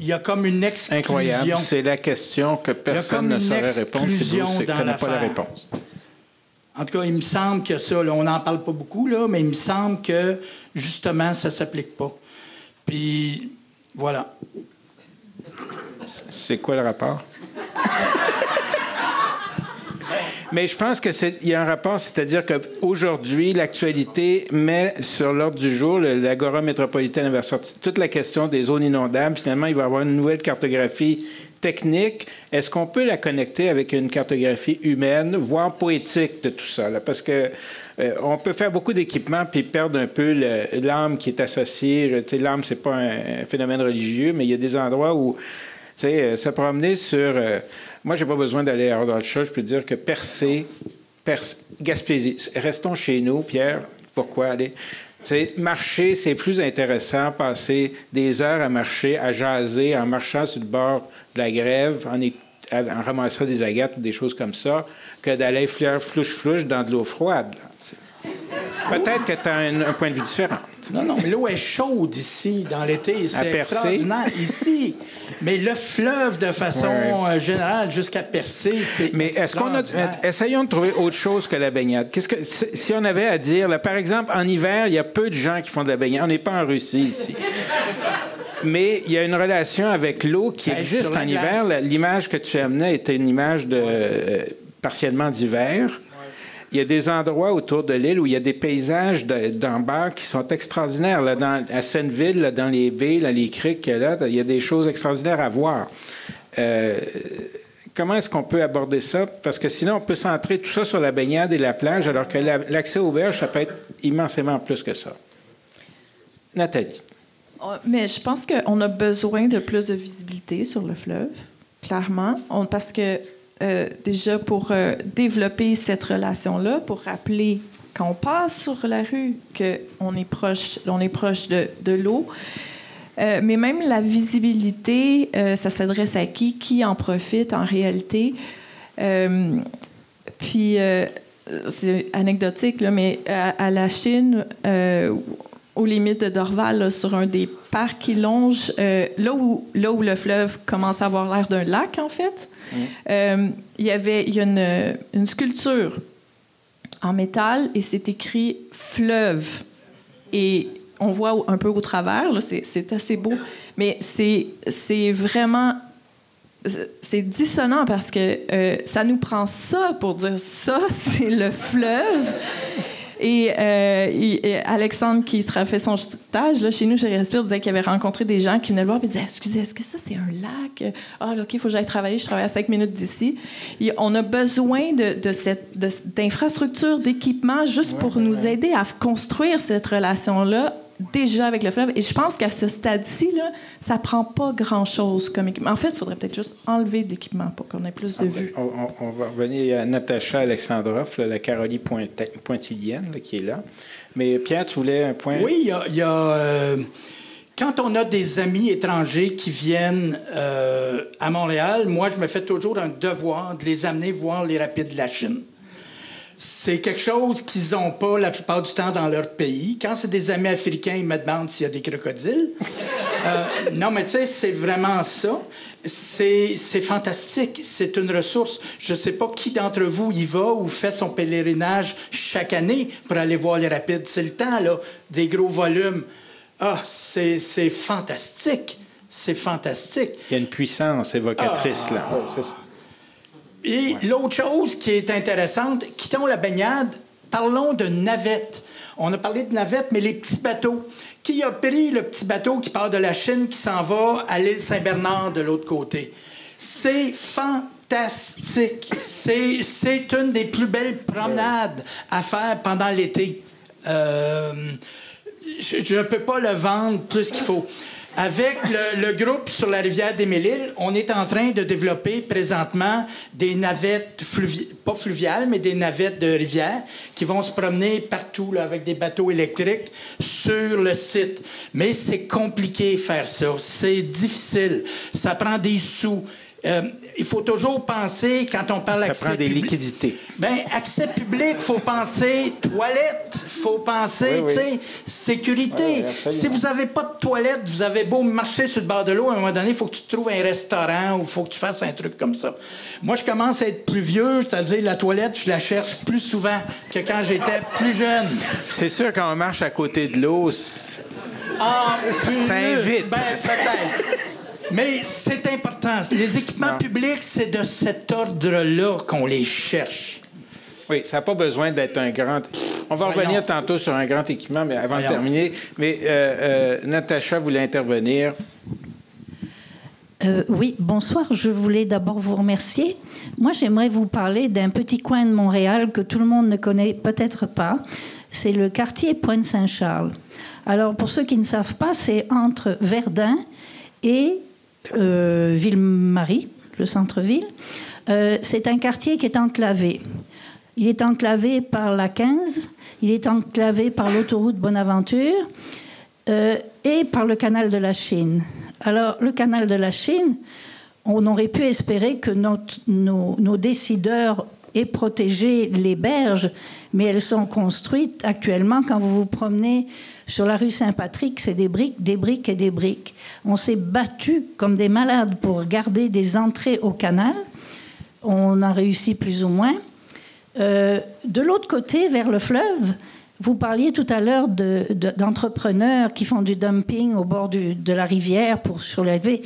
Speaker 3: il y a comme une exclusion.
Speaker 2: Incroyable. C'est la question que personne ne saurait répondre si Bruce ne connaît pas la réponse.
Speaker 3: En tout cas, il me semble que ça, on n'en parle pas beaucoup, là, mais il me semble que, justement, ça ne s'applique pas. Puis, voilà.
Speaker 2: C'est quoi le rapport? Mais je pense qu'il y a un rapport, c'est-à-dire qu'aujourd'hui, l'actualité met sur l'ordre du jour, l'Agora métropolitaine avait sorti toute la question des zones inondables. Finalement, il va y avoir une nouvelle cartographie technique. Est-ce qu'on peut la connecter avec une cartographie humaine, voire poétique de tout ça? Parce que euh, on peut faire beaucoup d'équipements puis perdre un peu l'âme qui est associée. L'âme, c'est pas un, phénomène religieux, mais il y a des endroits où, tu sais, euh, se promener sur... Euh, moi, j'ai pas besoin d'aller à Ordre-le-Chat. Je peux dire que Percé, Gaspésie, restons chez nous, Pierre. Pourquoi aller? sais, marcher, c'est plus intéressant, passer des heures à marcher, à jaser, en marchant sur le bord de la grève, en, en ramassant des agates ou des choses comme ça, que d'aller flouche-flouche dans de l'eau froide. Peut-être que tu as un, point de vue différent.
Speaker 3: Non, non, mais l'eau est chaude ici, dans l'été. C'est extraordinaire ici. Mais le fleuve, de façon euh, générale, jusqu'à Percé, c'est Mais est-ce qu'on a...
Speaker 2: Essayons de trouver autre chose que la baignade. Qu'est-ce que... Si on avait à dire... Là, par exemple, en hiver, il y a peu de gens qui font de la baignade. On n'est pas en Russie, ici. Mais il y a une relation avec l'eau qui existe en hiver. L'image que tu amenais était une image de... Euh, partiellement d'hiver. Il y a des endroits autour de l'île où il y a des paysages d'en bas qui sont extraordinaires. Là, dans, à Seineville, dans les baies, là, les criques, là, il y a des choses extraordinaires à voir. Euh, comment est-ce qu'on peut aborder ça? Parce que sinon, on peut centrer tout ça sur la baignade et la plage, alors que l'accès aux berges, ça peut être immensément plus que ça. Nathalie.
Speaker 4: Oh, mais je pense qu'on a besoin de plus de visibilité sur le fleuve, clairement, parce que euh, déjà pour euh, développer cette relation-là, pour rappeler quand on passe sur la rue qu'on est proche, on est proche de, l'eau. Euh, mais même la visibilité, ça s'adresse à qui, qui en profite en réalité? puis, c'est anecdotique, là, mais à, la Chine, aux limites de Dorval, sur un des parcs qui longe, là, où, là où le fleuve commence à avoir l'air d'un lac, en fait, euh, il y avait il y a une, une, sculpture en métal et c'est écrit fleuve. Et on voit un peu au travers, c'est assez beau, mais c'est vraiment c'est dissonant parce que euh, ça nous prend ça pour dire ça, c'est le fleuve. Euh, et, Alexandre, qui fait son stage, là, chez nous, chez Respire, disait qu'il avait rencontré des gens qui venaient le voir et disaient Excusez, est-ce que ça, c'est un lac? Ah, OK, il faut que j'aille travailler. Je travaille à cinq minutes d'ici. On a besoin de, de cette d'infrastructures, d'équipements, juste pour nous aider à construire cette relation-là déjà avec le fleuve. Et je pense qu'à ce stade-ci, là, ça prend pas grand-chose comme équipement. En fait, il faudrait peut-être juste enlever de l'équipement pour qu'on ait plus de ah, vue.
Speaker 2: On, va revenir à Natacha Alexandrov, la Caroline Pointilienne, qui est là. Mais Pierre, tu voulais un point?
Speaker 3: Oui, il y a... Euh, quand on a des amis étrangers qui viennent euh, à Montréal, moi, je me fais toujours un devoir de les amener voir les rapides de la Chine c'est quelque chose qu'ils n'ont pas la plupart du temps dans leur pays. Quand c'est des amis africains, ils me demandent s'il y a des crocodiles. Euh, non, mais tu sais, c'est vraiment ça. C'est, fantastique. C'est une ressource. Je ne sais pas qui d'entre vous y va ou fait son pèlerinage chaque année pour aller voir les rapides. C'est le temps, là, des gros volumes. Ah, c'est, fantastique. C'est fantastique.
Speaker 2: Il y a une puissance évocatrice, là. Ah.
Speaker 3: Et l'autre chose qui est intéressante, quittons la baignade, parlons de navettes. On a parlé de navettes, mais les petits bateaux. Qui a pris le petit bateau qui part de la Chine, qui s'en va à l'île Saint-Bernard de l'autre côté? C'est fantastique. C'est une des plus belles promenades à faire pendant l'été. Euh, je ne peux pas le vendre plus qu'il faut. Avec le, groupe sur la rivière des Mille-Îles, on est en train de développer présentement des navettes, pas fluviales, mais des navettes de rivière qui vont se promener partout avec des bateaux électriques sur le site. Mais c'est compliqué faire ça. C'est difficile. Ça prend des sous. Euh, il faut toujours penser, quand on parle
Speaker 2: Ça
Speaker 3: accès
Speaker 2: prend des
Speaker 3: public-
Speaker 2: liquidités.
Speaker 3: Ben, accès public, faut penser toilette, faut penser,
Speaker 2: Oui, oui.
Speaker 3: tu sais, sécurité.
Speaker 2: Oui, oui, absolument.
Speaker 3: si vous avez pas de toilette, vous avez beau marcher sur le bord de l'eau, à un moment donné, il faut que tu trouves un restaurant ou il faut que tu fasses un truc comme ça. Moi, je commence à être plus vieux, c'est-à-dire la toilette, je la cherche plus souvent que quand j'étais plus jeune.
Speaker 2: C'est sûr, quand on marche à côté de l'eau,
Speaker 3: Ah,
Speaker 2: ça invite.
Speaker 3: Ben, peut-être. Mais c'est important. Les équipements
Speaker 2: Non.
Speaker 3: publics, c'est de cet ordre-là qu'on les cherche.
Speaker 2: oui, ça n'a pas besoin d'être un grand. On va
Speaker 3: Voyons.
Speaker 2: revenir tantôt sur un grand équipement, mais avant
Speaker 3: Voyons.
Speaker 2: de terminer, mais euh, euh, Natacha voulait intervenir.
Speaker 7: Euh, oui, bonsoir. Je voulais d'abord vous remercier. Moi, j'aimerais vous parler d'un petit coin de Montréal que tout le monde ne connaît peut-être pas. C'est le quartier Pointe-Saint-Charles. Alors, pour ceux qui ne savent pas, c'est entre Verdun et Ville-Marie, le centre-ville. Euh, c'est un quartier qui est enclavé. Il est enclavé par la 15, il est enclavé par l'autoroute Bonaventure euh, et par le canal de la Chine. Alors, le canal de la Chine, on aurait pu espérer que nos décideurs aient protégé les berges, mais elles sont construites actuellement. Quand vous vous promenez sur la rue Saint-Patrick, c'est des briques, des briques et des briques. On s'est battu comme des malades pour garder des entrées au canal. On a réussi plus ou moins. Euh, de l'autre côté, vers le fleuve, vous parliez tout à l'heure de- de- d'entrepreneurs qui font du dumping au bord de la rivière pour surélever.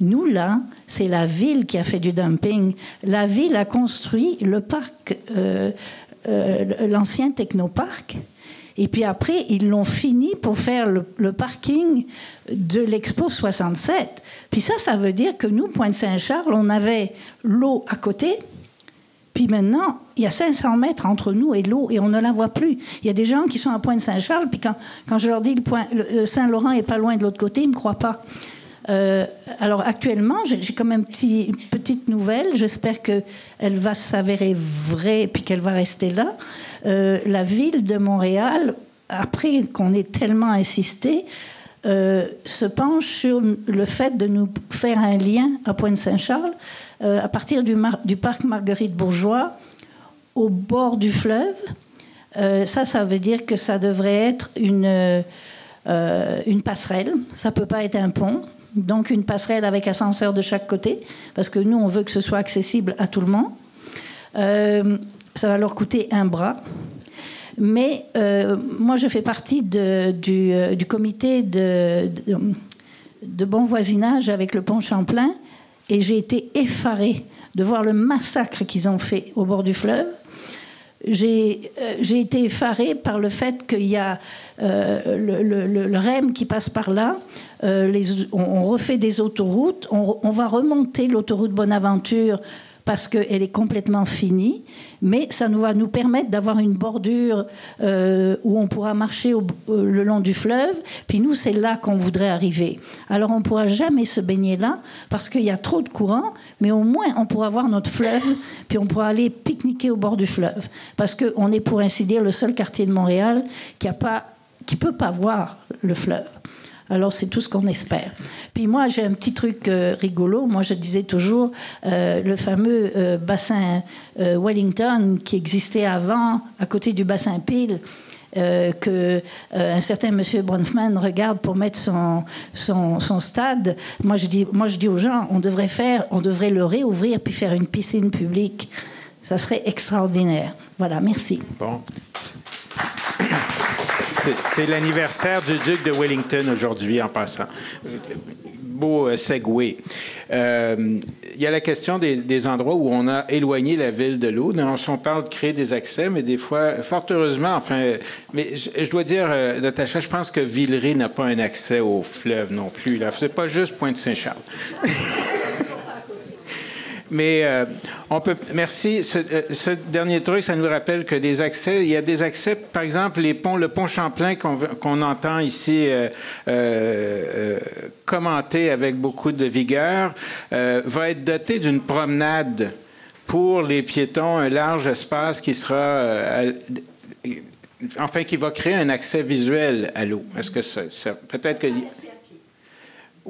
Speaker 7: Nous, là, c'est la ville qui a fait du dumping. La ville a construit le parc, euh, euh, l'ancien technoparc. Et puis après, ils l'ont fini pour faire le, parking de l'Expo 67. Puis ça, ça veut dire que nous, Pointe-Saint-Charles, on avait l'eau à côté, puis maintenant, il y a 500 mètres entre nous et l'eau et on ne la voit plus. Il y a des gens qui sont à Pointe-Saint-Charles, puis quand, je leur dis le, le- le Saint-Laurent est pas loin de l'autre côté, ils ne me croient pas. Euh, alors actuellement, j'ai quand même une petite nouvelle. J'espère qu'elle va s'avérer vraie puis qu'elle va rester là. Euh, la ville de Montréal, après qu'on ait tellement insisté, euh, se penche sur le fait de nous faire un lien à Pointe-Saint-Charles euh, à partir du, parc Marguerite-Bourgeois au bord du fleuve. Ça, ça veut dire que ça devrait être une, une passerelle. Ça peut pas être un pont. Donc une passerelle avec ascenseur de chaque côté, parce que nous, on veut que ce soit accessible à tout le monde. Ça va leur coûter un bras. Mais euh, moi, je fais partie euh, du comité de, bon voisinage avec le pont Champlain et j'ai été effarée de voir le massacre qu'ils ont fait au bord du fleuve. J'ai euh, été effarée par le fait qu'il y a le, REM qui passe par là. On refait des autoroutes. On, on va remonter l'autoroute Bonaventure parce qu'elle est complètement finie, mais ça nous va nous permettre d'avoir une bordure euh, où on pourra marcher euh, le long du fleuve. Puis nous, c'est là qu'on voudrait arriver. Alors on ne pourra jamais se baigner là parce qu'il y a trop de courant, mais au moins on pourra voir notre fleuve, puis on pourra aller pique-niquer au bord du fleuve. Parce qu'on est, pour ainsi dire, le seul quartier de Montréal qui ne peut pas voir le fleuve. Alors c'est tout ce qu'on espère. Puis moi j'ai un petit truc euh, rigolo. Moi je disais toujours euh, le fameux euh, bassin Wellington qui existait avant à côté du bassin Peel. euh, que un certain monsieur Bronfman regarde pour mettre son, son, son stade. Moi je, dis, moi, je dis aux gens, on devrait faire, on devrait le réouvrir puis faire une piscine publique. Ça serait extraordinaire. Voilà, merci.
Speaker 2: Bon. C'est- l'anniversaire du duc de Wellington aujourd'hui, en passant. Beau euh, segue. Euh, Il y a la question des, endroits où on a éloigné la ville de l'eau. On parle de créer des accès, mais des fois, fort heureusement, enfin, mais je, je dois dire, euh, Natacha, je pense que Villeray n'a pas un accès au fleuve non plus. Là, c'est pas juste Pointe-Saint-Charles. Mais euh, on peut. Merci. Ce, euh, ce dernier truc, ça nous rappelle que des accès. Il y a des accès, par exemple, les ponts, le pont Champlain qu'on entend ici euh, commenter avec beaucoup de vigueur, va être doté d'une promenade pour les piétons, un large espace qui sera. à- enfin, qui va créer un accès visuel à l'eau. Est-ce que ça. ça- Peut-être que.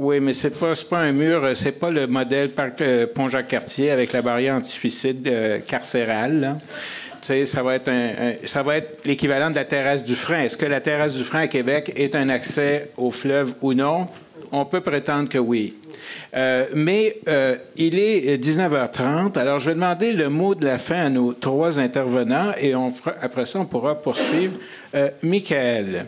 Speaker 2: Oui, mais c'est pas pas un mur, c'est pas le modèle parc Pont-Jacques-Cartier avec la barrière anti-suicide carcérale. Là ça va être ça va être l'équivalent de la terrasse du frein. Est-ce que la terrasse du frein à Québec est un accès au fleuve ou non? On peut prétendre que oui. Euh, mais euh, il est 19h30, alors je vais demander le mot de la fin à nos trois intervenants et après ça, on pourra poursuivre. Euh, Michael,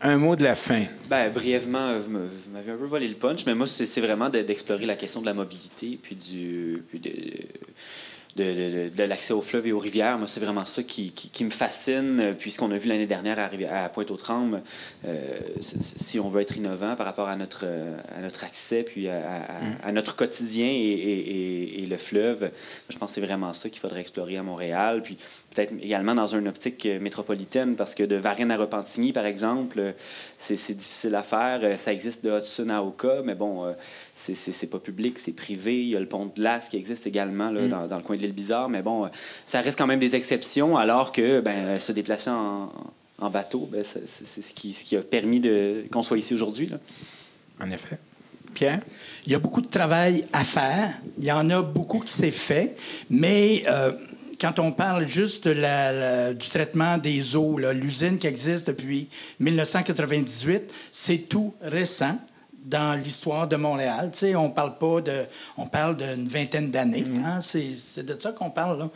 Speaker 2: un mot de la fin.
Speaker 5: Ben, brièvement, vous m'avez un peu volé le punch, mais moi, c'est vraiment d'explorer la question de la mobilité, puis du, puis de, de, l'accès aux fleuves et aux rivières. Moi, c'est vraiment ça qui, me fascine, euh, puisqu'on a vu l'année dernière à, à Pointe-aux-Trembles, euh, si on veut être innovant par rapport à notre, euh, à notre accès, puis à, notre quotidien et, le fleuve, je pense que c'est vraiment ça qu'il faudrait explorer à Montréal. Puis peut-être également dans une optique métropolitaine, parce que de Varennes à Repentigny, par exemple, c'est difficile à faire. Ça existe de Hudson à Oka, mais bon c'est pas public, c'est privé. Il y a le pont de glace qui existe également là, mm. dans, dans, le coin de l'île Bizarre, mais bon, ça reste quand même des exceptions, alors que ben, se déplacer en, en bateau, ben, c'est ce qui, ce qui a permis qu'on soit ici aujourd'hui.
Speaker 2: En effet. Pierre?
Speaker 3: Il y a beaucoup de travail à faire. Il y en a beaucoup qui s'est fait, mais euh, quand on parle juste de la, du traitement des eaux, l'usine qui existe depuis 1998, c'est tout récent dans l'histoire de Montréal. Tu sais, on parle pas de, on parle d'une vingtaine d'années. Mm-hmm. Hein? C'est de ça qu'on parle. Là.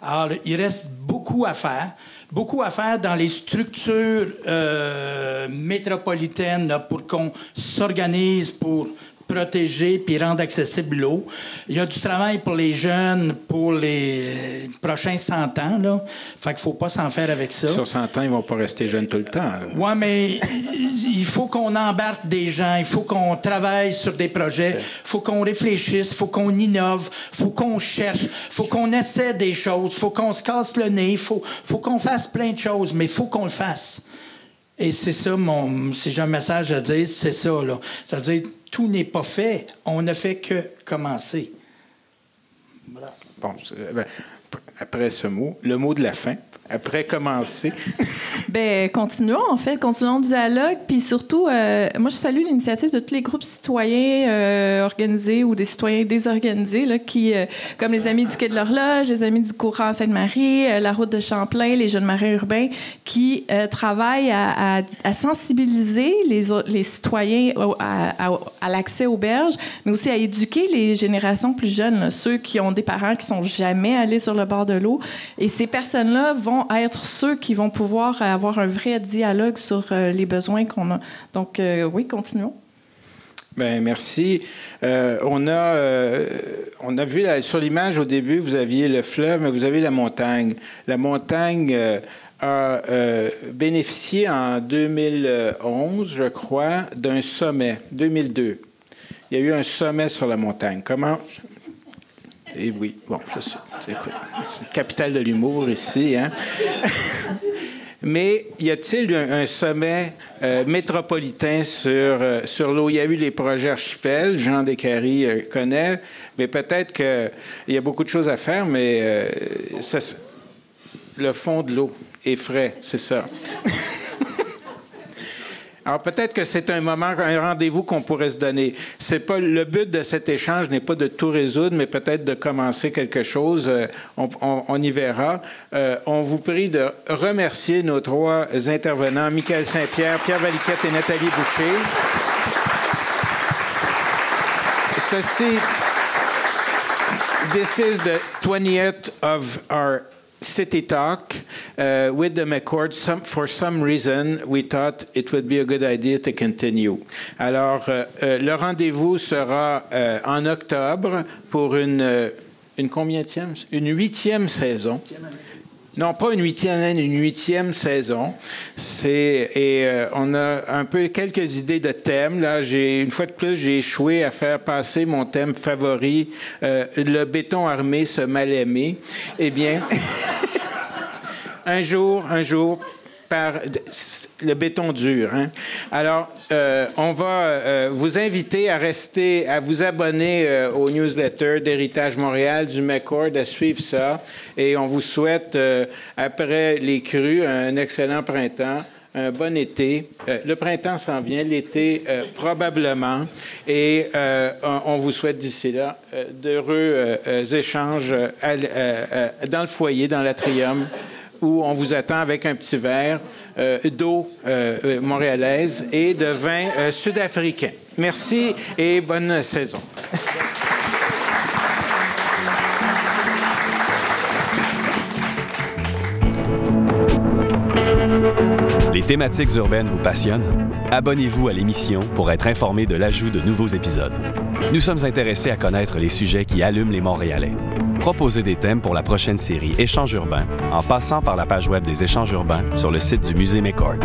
Speaker 3: Alors, il reste beaucoup à faire, beaucoup à faire dans les structures euh, métropolitaines là, pour qu'on s'organise pour protéger puis rendre accessible l'eau. Il y a du travail pour les jeunes pour les prochains 100 ans. Là. Fait qu'il faut pas s'en faire avec ça.
Speaker 2: Sur 100 ans, ils vont pas rester jeunes tout le temps.
Speaker 3: Oui, mais il faut qu'on embarque des gens, il faut qu'on travaille sur des projets, il faut qu'on réfléchisse, il faut qu'on innove, il faut qu'on cherche, il faut qu'on essaie des choses, il faut qu'on se casse le nez, il faut, faut qu'on fasse plein de choses, mais il faut qu'on le fasse. Et c'est ça, mon, si j'ai un message à dire, c'est ça. Là. C'est-à-dire, tout n'est pas fait. On ne fait que commencer.
Speaker 2: Bon, ben, après ce mot, le mot de la fin après commencer?
Speaker 4: ben, continuons, en fait. Continuons le dialogue. Puis surtout, euh, moi, je salue l'initiative de tous les groupes citoyens euh, organisés ou des citoyens désorganisés, là, qui, euh, comme les Amis du Quai de l'Horloge, les Amis du Courant Sainte-Marie, la Route de Champlain, les Jeunes Marins urbains, qui travaillent à, sensibiliser les, citoyens à, l'accès aux berges, mais aussi à éduquer les générations plus jeunes, ceux qui ont des parents qui sont jamais allés sur le bord de l'eau. Et ces personnes-là vont être ceux qui vont pouvoir avoir un vrai dialogue sur euh, les besoins qu'on a. Donc, euh, oui, continuons.
Speaker 2: Bien, merci. Euh, on, a, on a vu sur l'image au début, vous aviez le fleuve, mais vous avez la montagne. La montagne a bénéficié en 2011, je crois, d'un sommet, 2002. Il y a eu un sommet sur la montagne. Comment, et oui, bon, je sais. C'est capitale de l'humour ici. Hein? Mais y a-t-il un, sommet euh, métropolitain sur, euh, sur l'eau? Il y a eu les projets archipels, Jean Descaries euh, connaît, mais peut-être qu'il y a beaucoup de choses à faire, mais le fond de l'eau est frais, c'est ça. Alors peut-être que c'est un moment, un rendez-vous qu'on pourrait se donner. C'est pas le but de cet échange n'est pas de tout résoudre, mais peut-être de commencer quelque chose. Euh, on, y verra. Euh, on vous prie de remercier nos trois intervenants, Michael Saint-Pierre, Pierre Valiquette et Nathalie Boucher. Ceci, this is the 20th of our city talk uh, with the McCord. Some, for some reason, we thought it would be a good idea to continue. Alors, euh, euh, le rendez-vous sera euh, en octobre pour une, une? Une huitième saison. Non, pas une huitième une huitième saison. C'est et euh, on a un peu quelques idées de thèmes. Là, j'ai une fois de plus, j'ai échoué à faire passer mon thème favori, euh, le béton armé se mal aimé. Eh bien, un jour, un jour, par le béton dur. Hein. Alors, euh, on va euh, vous inviter à rester, à vous abonner euh, au newsletter d'Héritage Montréal du McCord, à suivre ça. Et on vous souhaite, après les crues, un excellent printemps, un bon été. Euh, le printemps s'en vient, l'été euh, probablement. Et euh, on, vous souhaite d'ici là d'heureux échanges dans le foyer, dans l'atrium, où on vous attend avec un petit verre d'eau montréalaise et de vin sud-africain. Merci et bonne saison.
Speaker 1: Les thématiques urbaines vous passionnent? Abonnez-vous à l'émission pour être informé de l'ajout de nouveaux épisodes. Nous sommes intéressés à connaître les sujets qui allument les Montréalais. Proposez des thèmes pour la prochaine série Échanges urbains en passant par la page web des Échanges urbains sur le site du Musée McCord.